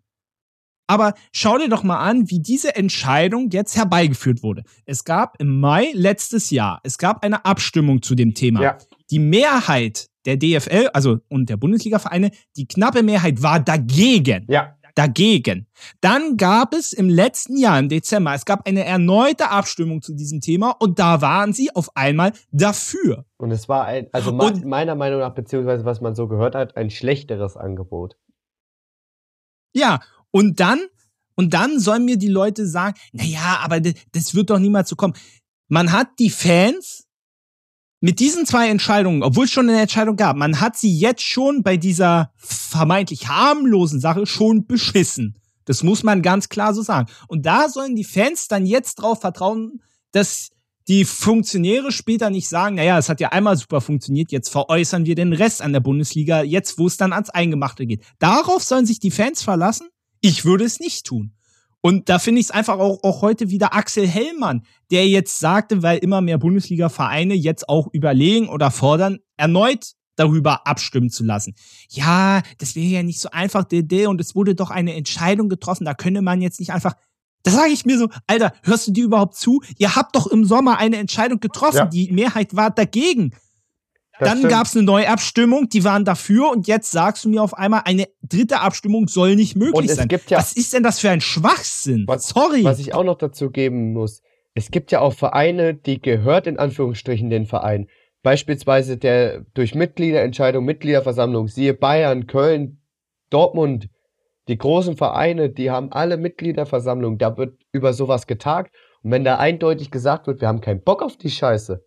Aber schau dir doch mal an, wie diese Entscheidung jetzt herbeigeführt wurde. Es gab im Mai letztes Jahr, es gab eine Abstimmung zu dem Thema. Ja. Die Mehrheit der DFL, also und der Bundesliga-Vereine, die knappe Mehrheit war dagegen. Ja. Dagegen. Dann gab es im letzten Jahr, im Dezember, es gab eine erneute Abstimmung zu diesem Thema und da waren sie auf einmal dafür. Und es war ein, also und, meiner Meinung nach, beziehungsweise was man so gehört hat, ein schlechteres Angebot. Ja, und dann, und dann sollen mir die Leute sagen, na ja, aber das wird doch niemals so kommen. Man hat die Fans mit diesen zwei Entscheidungen, obwohl es schon eine Entscheidung gab, man hat sie jetzt schon bei dieser vermeintlich harmlosen Sache schon beschissen. Das muss man ganz klar so sagen. Und da sollen die Fans dann jetzt drauf vertrauen, dass die Funktionäre später nicht sagen, naja, es hat ja einmal super funktioniert, jetzt veräußern wir den Rest an der Bundesliga, jetzt wo es dann ans Eingemachte geht. Darauf sollen sich die Fans verlassen? Ich würde es nicht tun. Und da finde ich es einfach auch, auch heute wieder Axel Hellmann, der jetzt sagte, weil immer mehr Bundesliga-Vereine jetzt auch überlegen oder fordern, erneut darüber abstimmen zu lassen. Ja, das wäre ja nicht so einfach, und es wurde doch eine Entscheidung getroffen, da könne man jetzt nicht einfach. Da sage ich mir so, Alter, hörst du dir überhaupt zu? Ihr habt doch im Sommer eine Entscheidung getroffen, ja. die Mehrheit war dagegen. Dann gab es eine Neuabstimmung, die waren dafür und jetzt sagst du mir auf einmal, eine dritte Abstimmung soll nicht möglich sein. Ja, was ist denn das für ein Schwachsinn? Was, Sorry. Was ich auch noch dazu geben muss, es gibt ja auch Vereine, die gehört in Anführungsstrichen den Verein. Beispielsweise der durch Mitgliederentscheidung, Mitgliederversammlung, siehe Bayern, Köln, Dortmund, die großen Vereine, die haben alle Mitgliederversammlung, da wird über sowas getagt. Und wenn da eindeutig gesagt wird, wir haben keinen Bock auf die Scheiße,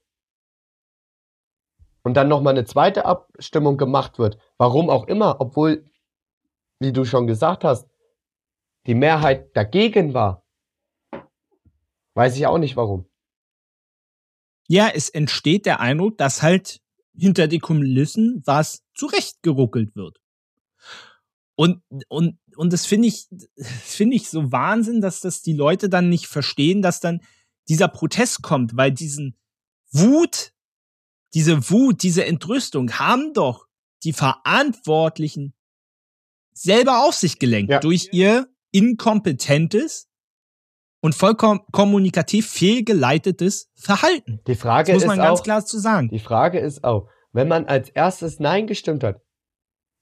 und dann nochmal eine zweite Abstimmung gemacht wird, warum auch immer, obwohl, wie du schon gesagt hast, die Mehrheit dagegen war, weiß ich auch nicht warum. Ja, es entsteht der Eindruck, dass halt hinter die Kulissen was zurechtgeruckelt wird. Und, und, und das finde ich, finde ich so Wahnsinn, dass das die Leute dann nicht verstehen, dass dann dieser Protest kommt, weil diesen Wut, diese Wut, diese Entrüstung haben doch die Verantwortlichen selber auf sich gelenkt ja. durch ihr inkompetentes und vollkommen kommunikativ fehlgeleitetes Verhalten. Die Frage das muss man ist ganz auch, klar zu sagen. Die Frage ist auch, wenn man als erstes Nein gestimmt hat,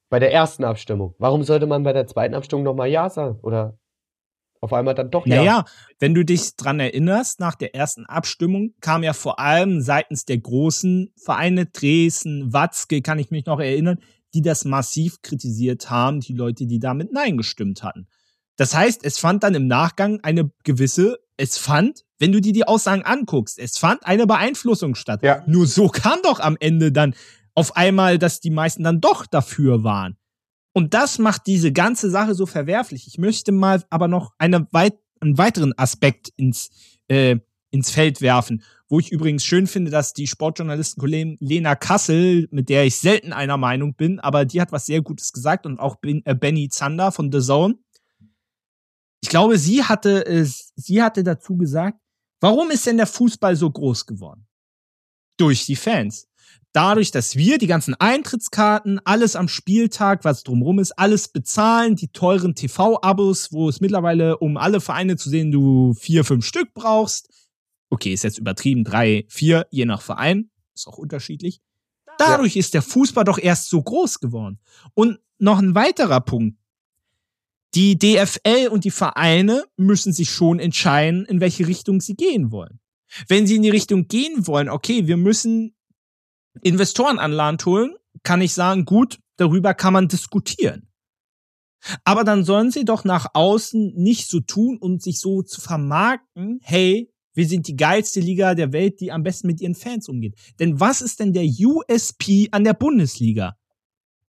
bei der ersten Abstimmung, warum sollte man bei der zweiten Abstimmung nochmal Ja sagen? Oder auf einmal dann doch Ja? Naja, wenn du dich dran erinnerst, nach der ersten Abstimmung kam ja vor allem seitens der großen Vereine, Dresden, Watzke, kann ich mich noch erinnern, die das massiv kritisiert haben, die Leute, die damit Nein gestimmt hatten. Das heißt, es fand dann im Nachgang eine gewisse, es fand, wenn du dir die Aussagen anguckst, es fand eine Beeinflussung statt. Ja. Nur so kam doch am Ende dann auf einmal, dass die meisten dann doch dafür waren. Und das macht diese ganze Sache so verwerflich. Ich möchte mal aber noch eine weit, einen weiteren Aspekt ins, äh, ins Feld werfen, wo ich übrigens schön finde, dass die Sportjournalistin Lena Kassel, mit der ich selten einer Meinung bin, aber die hat was sehr Gutes gesagt und auch äh, Benny Zander von The Zone. Ich glaube, sie hatte, äh, sie hatte dazu gesagt, warum ist denn der Fußball so groß geworden? Durch die Fans dadurch, dass wir die ganzen Eintrittskarten, alles am Spieltag, was drumrum ist, alles bezahlen, die teuren TV-Abos, wo es mittlerweile, um alle Vereine zu sehen, du vier, fünf Stück brauchst. Okay, ist jetzt übertrieben, drei, vier, je nach Verein, ist auch unterschiedlich. Dadurch ja. ist der Fußball doch erst so groß geworden. Und noch ein weiterer Punkt. Die DFL und die Vereine müssen sich schon entscheiden, in welche Richtung sie gehen wollen. Wenn sie in die Richtung gehen wollen, okay, wir müssen Investoren an Land holen, kann ich sagen, gut, darüber kann man diskutieren. Aber dann sollen sie doch nach außen nicht so tun und sich so zu vermarkten, hey, wir sind die geilste Liga der Welt, die am besten mit ihren Fans umgeht. Denn was ist denn der USP an der Bundesliga?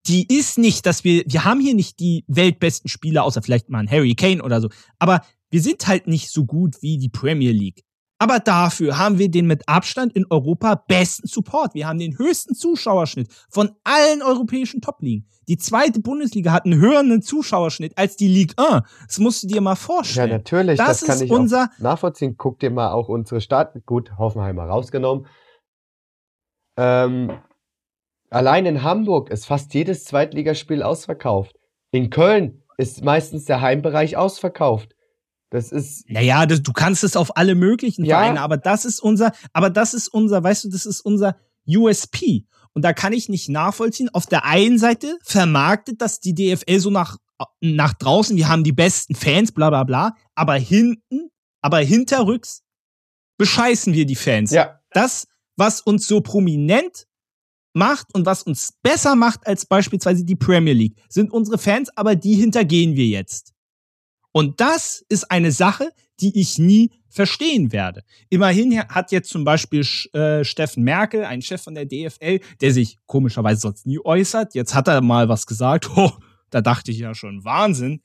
Die ist nicht, dass wir, wir haben hier nicht die weltbesten Spieler, außer vielleicht mal ein Harry Kane oder so. Aber wir sind halt nicht so gut wie die Premier League. Aber dafür haben wir den mit Abstand in Europa besten Support. Wir haben den höchsten Zuschauerschnitt von allen europäischen Top-Ligen. Die zweite Bundesliga hat einen höheren Zuschauerschnitt als die Ligue 1. Das musst du dir mal vorstellen. Ja, natürlich. Das, das kann ich unser nachvollziehen. Guck dir mal auch unsere Stadt. Gut, Hoffenheimer rausgenommen. Ähm, allein in Hamburg ist fast jedes Zweitligaspiel ausverkauft. In Köln ist meistens der Heimbereich ausverkauft. Das ist. Naja, das, du kannst es auf alle möglichen ja. Vereine, aber das ist unser, aber das ist unser, weißt du, das ist unser USP. Und da kann ich nicht nachvollziehen. Auf der einen Seite vermarktet das die DFL so nach, nach draußen, wir haben die besten Fans, bla bla bla. Aber hinten, aber hinterrücks bescheißen wir die Fans. Ja. Das, was uns so prominent macht und was uns besser macht als beispielsweise die Premier League, sind unsere Fans, aber die hintergehen wir jetzt. Und das ist eine Sache, die ich nie verstehen werde. Immerhin hat jetzt zum Beispiel äh, Steffen Merkel, ein Chef von der DFL, der sich komischerweise sonst nie äußert, jetzt hat er mal was gesagt. [LAUGHS] Oh, da dachte ich ja schon, Wahnsinn.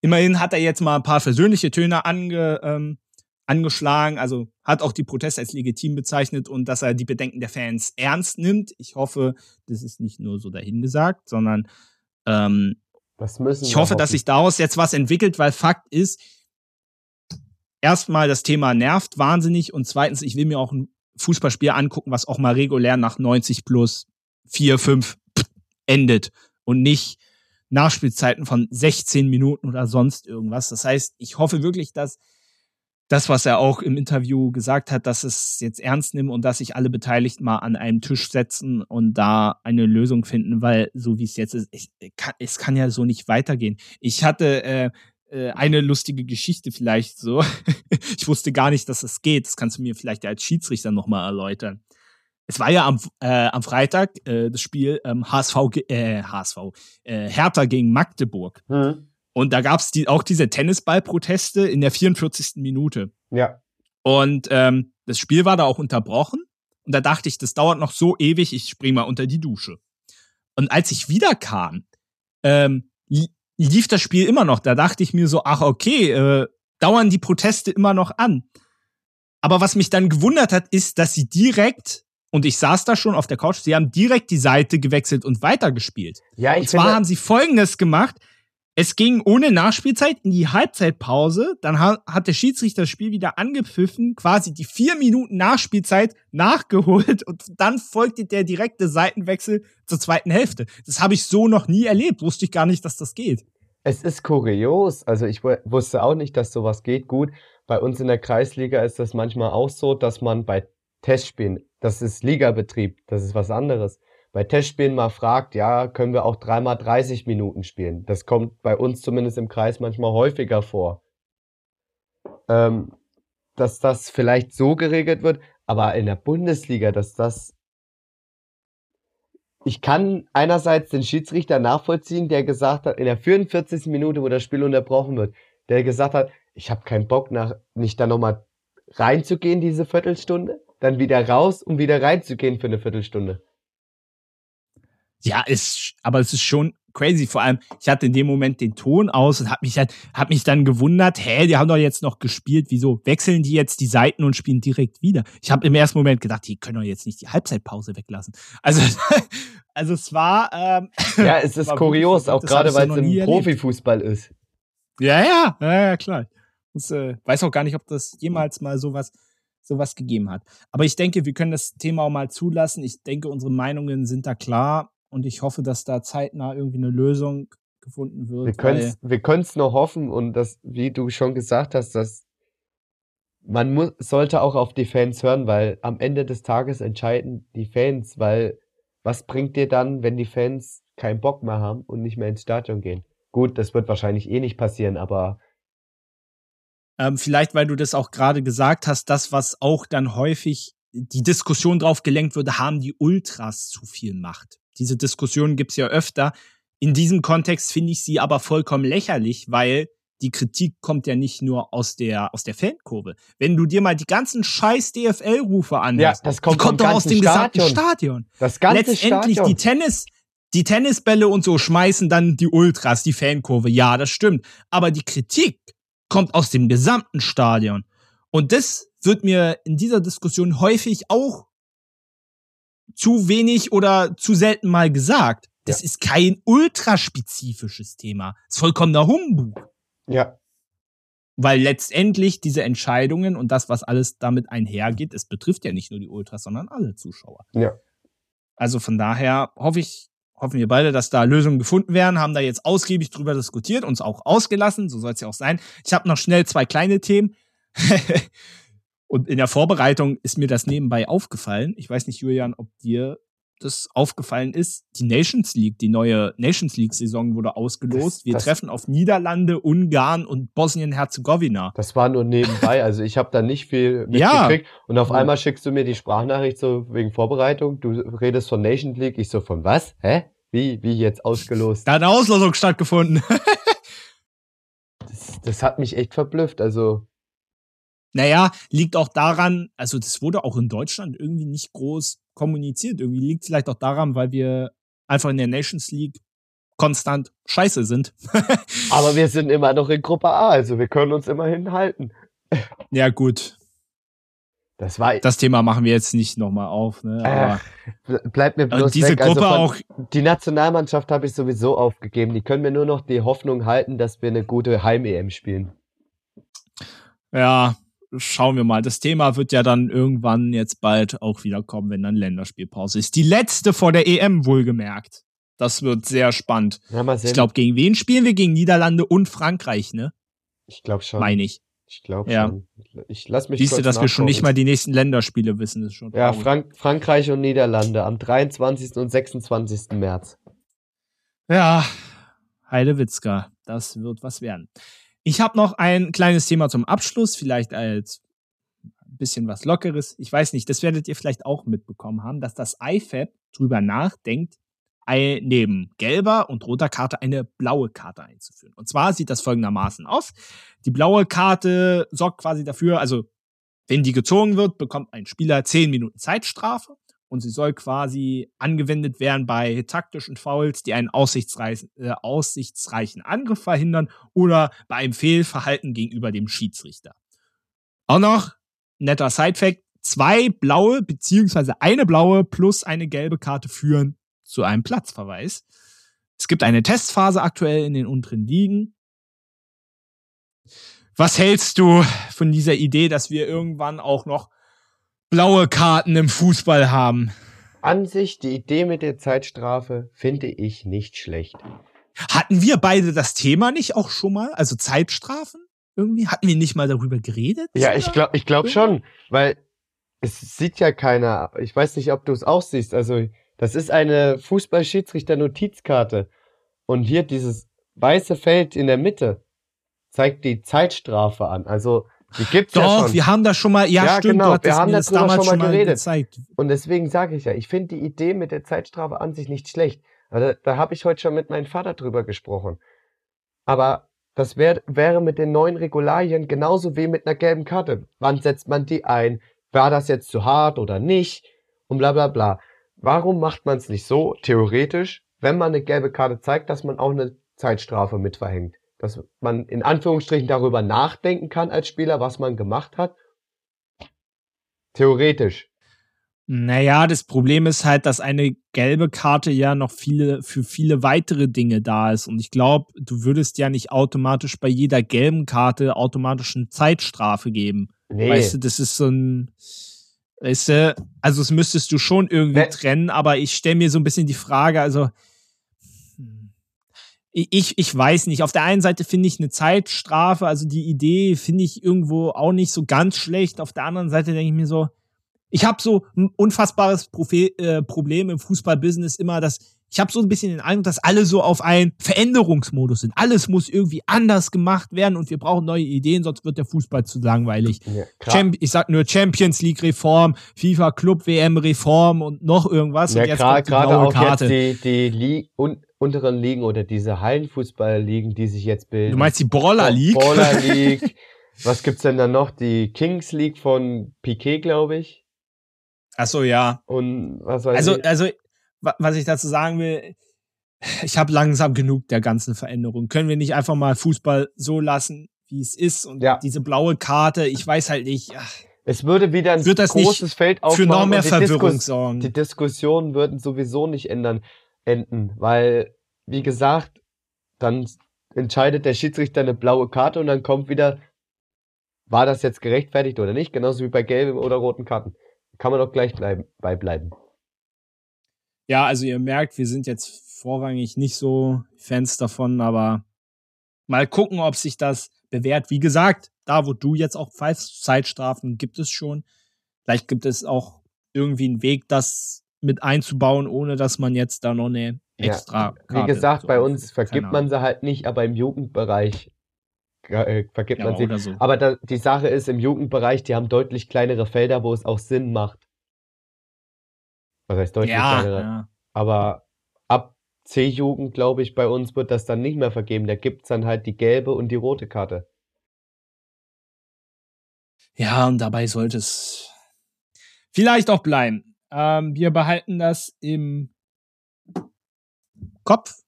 Immerhin hat er jetzt mal ein paar versöhnliche Töne ange, ähm, angeschlagen, also hat auch die Proteste als legitim bezeichnet und dass er die Bedenken der Fans ernst nimmt. Ich hoffe, das ist nicht nur so dahingesagt, sondern ähm, ich hoffe, dass sich daraus jetzt was entwickelt, weil Fakt ist, erstmal das Thema nervt wahnsinnig und zweitens, ich will mir auch ein Fußballspiel angucken, was auch mal regulär nach 90 plus 4, 5 endet und nicht Nachspielzeiten von 16 Minuten oder sonst irgendwas. Das heißt, ich hoffe wirklich, dass das, was er auch im Interview gesagt hat, dass es jetzt ernst nimmt und dass sich alle Beteiligten mal an einem Tisch setzen und da eine Lösung finden, weil so wie es jetzt ist, ich, kann, es kann ja so nicht weitergehen. Ich hatte äh, äh, eine lustige Geschichte vielleicht so. [LAUGHS] ich wusste gar nicht, dass es das geht. Das kannst du mir vielleicht als Schiedsrichter nochmal erläutern. Es war ja am, äh, am Freitag äh, das Spiel ähm, HSV, äh, HSV, äh, Hertha gegen Magdeburg. Mhm. Und da gab es die, auch diese Tennisballproteste in der 44. Minute. Ja. Und ähm, das Spiel war da auch unterbrochen. Und da dachte ich, das dauert noch so ewig, ich spring mal unter die Dusche. Und als ich wiederkam, ähm, lief das Spiel immer noch. Da dachte ich mir so, ach okay, äh, dauern die Proteste immer noch an. Aber was mich dann gewundert hat, ist, dass sie direkt, und ich saß da schon auf der Couch, sie haben direkt die Seite gewechselt und weitergespielt. Ja, ich und zwar haben sie Folgendes gemacht. Es ging ohne Nachspielzeit in die Halbzeitpause. Dann hat der Schiedsrichter das Spiel wieder angepfiffen, quasi die vier Minuten Nachspielzeit nachgeholt und dann folgte der direkte Seitenwechsel zur zweiten Hälfte. Das habe ich so noch nie erlebt. Wusste ich gar nicht, dass das geht. Es ist kurios. Also ich wusste auch nicht, dass sowas geht. Gut, bei uns in der Kreisliga ist das manchmal auch so, dass man bei Testspielen, das ist Ligabetrieb, das ist was anderes bei Testspielen mal fragt, ja, können wir auch dreimal 30 Minuten spielen. Das kommt bei uns zumindest im Kreis manchmal häufiger vor. Ähm, dass das vielleicht so geregelt wird, aber in der Bundesliga, dass das. Ich kann einerseits den Schiedsrichter nachvollziehen, der gesagt hat, in der 44. Minute, wo das Spiel unterbrochen wird, der gesagt hat, ich habe keinen Bock, nach, nicht da nochmal reinzugehen, diese Viertelstunde, dann wieder raus, um wieder reinzugehen für eine Viertelstunde. Ja, ist, aber es ist schon crazy. Vor allem, ich hatte in dem Moment den Ton aus und habe mich halt, hab mich dann gewundert, hä, die haben doch jetzt noch gespielt. Wieso wechseln die jetzt die Seiten und spielen direkt wieder? Ich habe im ersten Moment gedacht, die können doch jetzt nicht die Halbzeitpause weglassen. Also, [LAUGHS] also es war. Ähm, ja, es ist [LAUGHS] kurios, auch gerade weil es im Profifußball ist. Ja, ja, ja, ja klar. Ich äh, weiß auch gar nicht, ob das jemals mal sowas sowas gegeben hat. Aber ich denke, wir können das Thema auch mal zulassen. Ich denke, unsere Meinungen sind da klar und ich hoffe, dass da zeitnah irgendwie eine Lösung gefunden wird. Wir können wir können's nur hoffen und das, wie du schon gesagt hast, dass man muss, sollte auch auf die Fans hören, weil am Ende des Tages entscheiden die Fans, weil was bringt dir dann, wenn die Fans keinen Bock mehr haben und nicht mehr ins Stadion gehen? Gut, das wird wahrscheinlich eh nicht passieren, aber ähm, vielleicht, weil du das auch gerade gesagt hast, das, was auch dann häufig die Diskussion drauf gelenkt würde, haben die Ultras zu viel Macht. Diese Diskussion gibt's ja öfter. In diesem Kontext finde ich sie aber vollkommen lächerlich, weil die Kritik kommt ja nicht nur aus der aus der Fankurve. Wenn du dir mal die ganzen scheiß DFL-Rufe anhörst, ja, das kommt, die kommt doch aus dem Stadion. gesamten Stadion. Das ganze Letztendlich Stadion. die Tennis die Tennisbälle und so schmeißen dann die Ultras, die Fankurve. Ja, das stimmt. Aber die Kritik kommt aus dem gesamten Stadion. Und das wird mir in dieser Diskussion häufig auch zu wenig oder zu selten mal gesagt. Das ja. ist kein ultraspezifisches Thema. Das ist vollkommener Humbug. Ja. Weil letztendlich diese Entscheidungen und das, was alles damit einhergeht, es betrifft ja nicht nur die Ultras, sondern alle Zuschauer. Ja. Also von daher hoffe ich, hoffen wir beide, dass da Lösungen gefunden werden, haben da jetzt ausgiebig drüber diskutiert, uns auch ausgelassen, so soll es ja auch sein. Ich habe noch schnell zwei kleine Themen. [LAUGHS] Und in der Vorbereitung ist mir das nebenbei aufgefallen. Ich weiß nicht, Julian, ob dir das aufgefallen ist. Die Nations League, die neue Nations League-Saison wurde ausgelost. Das, Wir das, treffen auf Niederlande, Ungarn und Bosnien-Herzegowina. Das war nur nebenbei. [LAUGHS] Also ich habe da nicht viel mitgekriegt. Ja. Und auf ja. einmal schickst du mir die Sprachnachricht so wegen Vorbereitung. Du redest von Nations League. Ich so, von was? Hä? Wie? Wie jetzt ausgelost? Da hat eine Auslosung stattgefunden. [LAUGHS] das, das hat mich echt verblüfft. Also naja, liegt auch daran, also das wurde auch in Deutschland irgendwie nicht groß kommuniziert. Irgendwie liegt vielleicht auch daran, weil wir einfach in der Nations League konstant scheiße sind. [LAUGHS] Aber wir sind immer noch in Gruppe A, also wir können uns immerhin halten. Ja, gut. Das, war, das Thema machen wir jetzt nicht nochmal auf. Ne? Aber äh, bleibt mir bloß diese weg. Also Gruppe also auch die Nationalmannschaft habe ich sowieso aufgegeben. Die können mir nur noch die Hoffnung halten, dass wir eine gute Heim-EM spielen. Ja, schauen wir mal. Das Thema wird ja dann irgendwann jetzt bald auch wieder kommen, wenn dann Länderspielpause ist. Die letzte vor der EM wohlgemerkt. Das wird sehr spannend. Ja, ich glaube, gegen wen spielen wir? Gegen Niederlande und Frankreich, ne? Ich glaube schon. Meine ich. Ich glaube Ja. schon. Ich lass mich Siehst du, dass wir schon nicht mal die nächsten Länderspiele wissen, ist schon Ja. Frank Frankreich und Niederlande am 23. und 26. März. Ja, Heidewitzka, das wird was werden. Ich habe noch ein kleines Thema zum Abschluss, vielleicht als ein bisschen was Lockeres. Ich weiß nicht, das werdet ihr vielleicht auch mitbekommen haben, dass das IFAB drüber nachdenkt, neben gelber und roter Karte eine blaue Karte einzuführen. Und zwar sieht das folgendermaßen aus. Die blaue Karte sorgt quasi dafür, also wenn die gezogen wird, bekommt ein Spieler 10 Minuten Zeitstrafe und sie soll quasi angewendet werden bei taktischen Fouls, die einen aussichtsreichen, äh, aussichtsreichen Angriff verhindern oder bei einem Fehlverhalten gegenüber dem Schiedsrichter. Auch noch netter Sidefact, zwei blaue beziehungsweise eine blaue plus eine gelbe Karte führen zu einem Platzverweis. Es gibt eine Testphase aktuell in den unteren Ligen. Was hältst du von dieser Idee, dass wir irgendwann auch noch blaue Karten im Fußball haben? An sich, die Idee mit der Zeitstrafe finde ich nicht schlecht. Hatten wir beide das Thema nicht auch schon mal? Also Zeitstrafen? Irgendwie? Hatten wir nicht mal darüber geredet? Ja, ich glaube ich glaub schon, weil es sieht ja keiner. Ich weiß nicht, ob du es auch siehst. Also, das ist eine Fußballschiedsrichter-Notizkarte. Und hier dieses weiße Feld in der Mitte zeigt die Zeitstrafe an. Also, die gibt's ja Doch, schon. wir haben da schon mal, ja, Ja, stimmt, genau, wir haben das damals schon mal geredet. gezeigt. Und deswegen sage ich ja, ich finde die Idee mit der Zeitstrafe an sich nicht schlecht. Da, da habe ich heute schon mit meinem Vater drüber gesprochen. Aber das wär, wäre mit den neuen Regularien genauso wie mit einer gelben Karte. Wann setzt man die ein? War das jetzt zu hart oder nicht? Und bla bla bla. Warum macht man es nicht so, theoretisch, wenn man eine gelbe Karte zeigt, dass man auch eine Zeitstrafe mit verhängt? Dass man in Anführungsstrichen darüber nachdenken kann als Spieler, was man gemacht hat? Theoretisch. Naja, das Problem ist halt, dass eine gelbe Karte ja noch viele, für viele weitere Dinge da ist. Und ich glaube, du würdest ja nicht automatisch bei jeder gelben Karte automatisch eine Zeitstrafe geben. Nee. Weißt du, das ist so ein, weißt du, also das müsstest du schon irgendwie Wer- trennen, aber ich stelle mir so ein bisschen die Frage, also ich, ich weiß nicht. Auf der einen Seite finde ich eine Zeitstrafe, also die Idee finde ich irgendwo auch nicht so ganz schlecht. Auf der anderen Seite denke ich mir so, ich habe so ein unfassbares Profe äh, Problem im Fußballbusiness immer, dass ich habe so ein bisschen den Eindruck, dass alle so auf einen Veränderungsmodus sind. Alles muss irgendwie anders gemacht werden und wir brauchen neue Ideen, sonst wird der Fußball zu langweilig. Ja, ich sag nur Champions League Reform, FIFA Club WM Reform und noch irgendwas. Ja, und jetzt gerade auch Karte. jetzt die, die Li un unteren Ligen oder diese Hallenfußball-Ligen, die sich jetzt bilden. Du meinst die Brawler League? Baller [LAUGHS] League. Was gibt's denn da noch? Die Kings League von Piquet, glaube ich. Ach so, ja. Und was weiß Also, ich. also, was ich dazu sagen will, ich habe langsam genug der ganzen Veränderung. Können wir nicht einfach mal Fußball so lassen, wie es ist? Und Ja. diese blaue Karte, ich weiß halt nicht, ach, Es würde wieder ein wird das nicht großes Feld aufmachen. für noch mehr Verwirrung Diskus sorgen. Die Diskussionen würden sowieso nicht ändern, enden, weil, wie gesagt, dann entscheidet der Schiedsrichter eine blaue Karte und dann kommt wieder, war das jetzt gerechtfertigt oder nicht? Genauso wie bei gelben oder roten Karten. Kann man doch gleich bleiben, beibleiben. Ja, also ihr merkt, wir sind jetzt vorrangig nicht so Fans davon, aber mal gucken, ob sich das bewährt. Wie gesagt, da wo du jetzt auch pfeifst, Zeitstrafen gibt es schon. Vielleicht gibt es auch irgendwie einen Weg, das mit einzubauen, ohne dass man jetzt da noch eine Ja, extra. Wie Karte gesagt, so bei uns vergibt man sie halt nicht, aber im Jugendbereich äh, vergibt Ahnung. man ja, sie. so. Aber da, die Sache ist, im Jugendbereich, die haben deutlich kleinere Felder, wo es auch Sinn macht. Was heißt deutlich ja, kleinere? ja. Aber ab C-Jugend, glaube ich, bei uns wird das dann nicht mehr vergeben. Da gibt's dann halt die gelbe und die rote Karte. Ja, und dabei sollte es vielleicht auch bleiben. Ähm, wir behalten das im Kopf,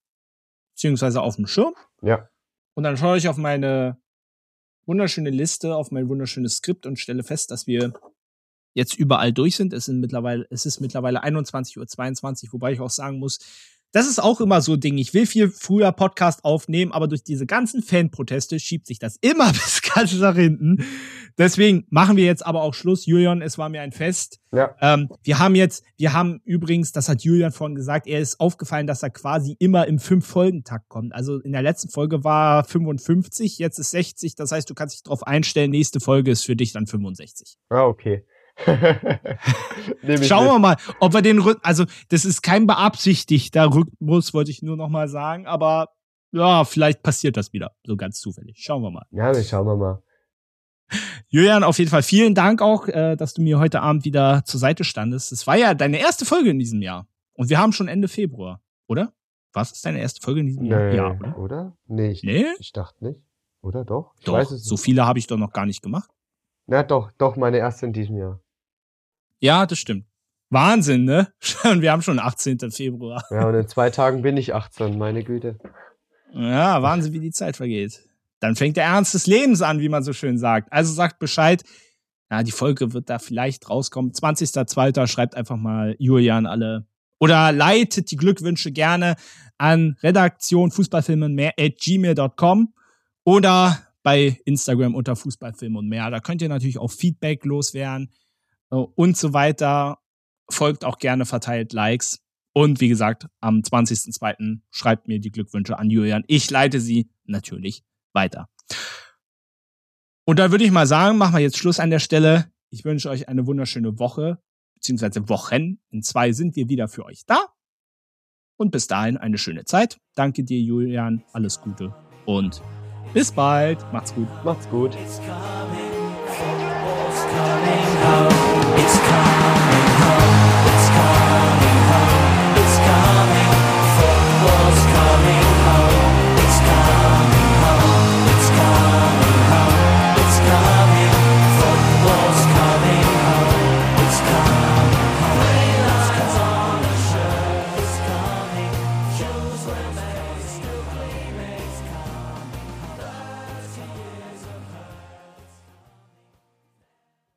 beziehungsweise auf dem Schirm. Ja. Und dann schaue ich auf meine wunderschöne Liste, auf mein wunderschönes Skript und stelle fest, dass wir jetzt überall durch sind. Es sind mittlerweile, es ist mittlerweile 21.22 Uhr, wobei ich auch sagen muss, das ist auch immer so ein Ding. Ich will viel früher Podcast aufnehmen, aber durch diese ganzen Fanproteste schiebt sich das immer [LAUGHS] bis ganz nach hinten. Deswegen machen wir jetzt aber auch Schluss. Julian, es war mir ein Fest. Ja. Ähm, wir haben jetzt, wir haben übrigens, das hat Julian vorhin gesagt, er ist aufgefallen, dass er quasi immer im Fünf-Folgen-Takt kommt. Also in der letzten Folge war 55, jetzt ist 60. Das heißt, du kannst dich darauf einstellen, nächste Folge ist für dich dann 65. Ah, okay. [LAUGHS] Schauen wir mal, ob wir den Rhythmus, also das ist kein beabsichtigter Rhythmus, wollte ich nur noch mal sagen, aber ja, vielleicht passiert das wieder, so ganz zufällig. Schauen wir mal. Ja, wir schauen wir mal. Julian, auf jeden Fall vielen Dank auch, äh, dass du mir heute Abend wieder zur Seite standest. Es war ja deine erste Folge in diesem Jahr. Und wir haben schon Ende Februar, oder? Was ist deine erste Folge in diesem Jahr? Nee, Ja, oder? oder? Nee, ich, Nee? ich dachte nicht. Oder doch? Ich Doch, weiß es so nicht. viele habe ich doch noch gar nicht gemacht. Na doch, doch, meine erste in diesem Jahr. Ja, das stimmt. Wahnsinn, ne? [LAUGHS] Und wir haben schon 18. Februar. Ja, und in zwei Tagen bin ich 18, meine Güte. Ja, Wahnsinn, wie die Zeit vergeht. Dann fängt der Ernst des Lebens an, wie man so schön sagt. Also sagt Bescheid. Ja, die Folge wird da vielleicht rauskommen. 20.02. Schreibt einfach mal Julian alle. Oder leitet die Glückwünsche gerne an Redaktion Fußballfilm und mehr at gmail.com oder bei Instagram unter Fußballfilm und mehr. Da könnt ihr natürlich auch Feedback loswerden und so weiter. Folgt auch gerne, verteilt Likes. Und wie gesagt, am 20.02. schreibt mir die Glückwünsche an Julian. Ich leite sie natürlich weiter. Und dann würde ich mal sagen, machen wir jetzt Schluss an der Stelle. Ich wünsche euch eine wunderschöne Woche, beziehungsweise Wochen. In zwei sind wir wieder für euch da. Und bis dahin eine schöne Zeit. Danke dir, Julian. Alles Gute und bis bald. Macht's gut. Macht's gut.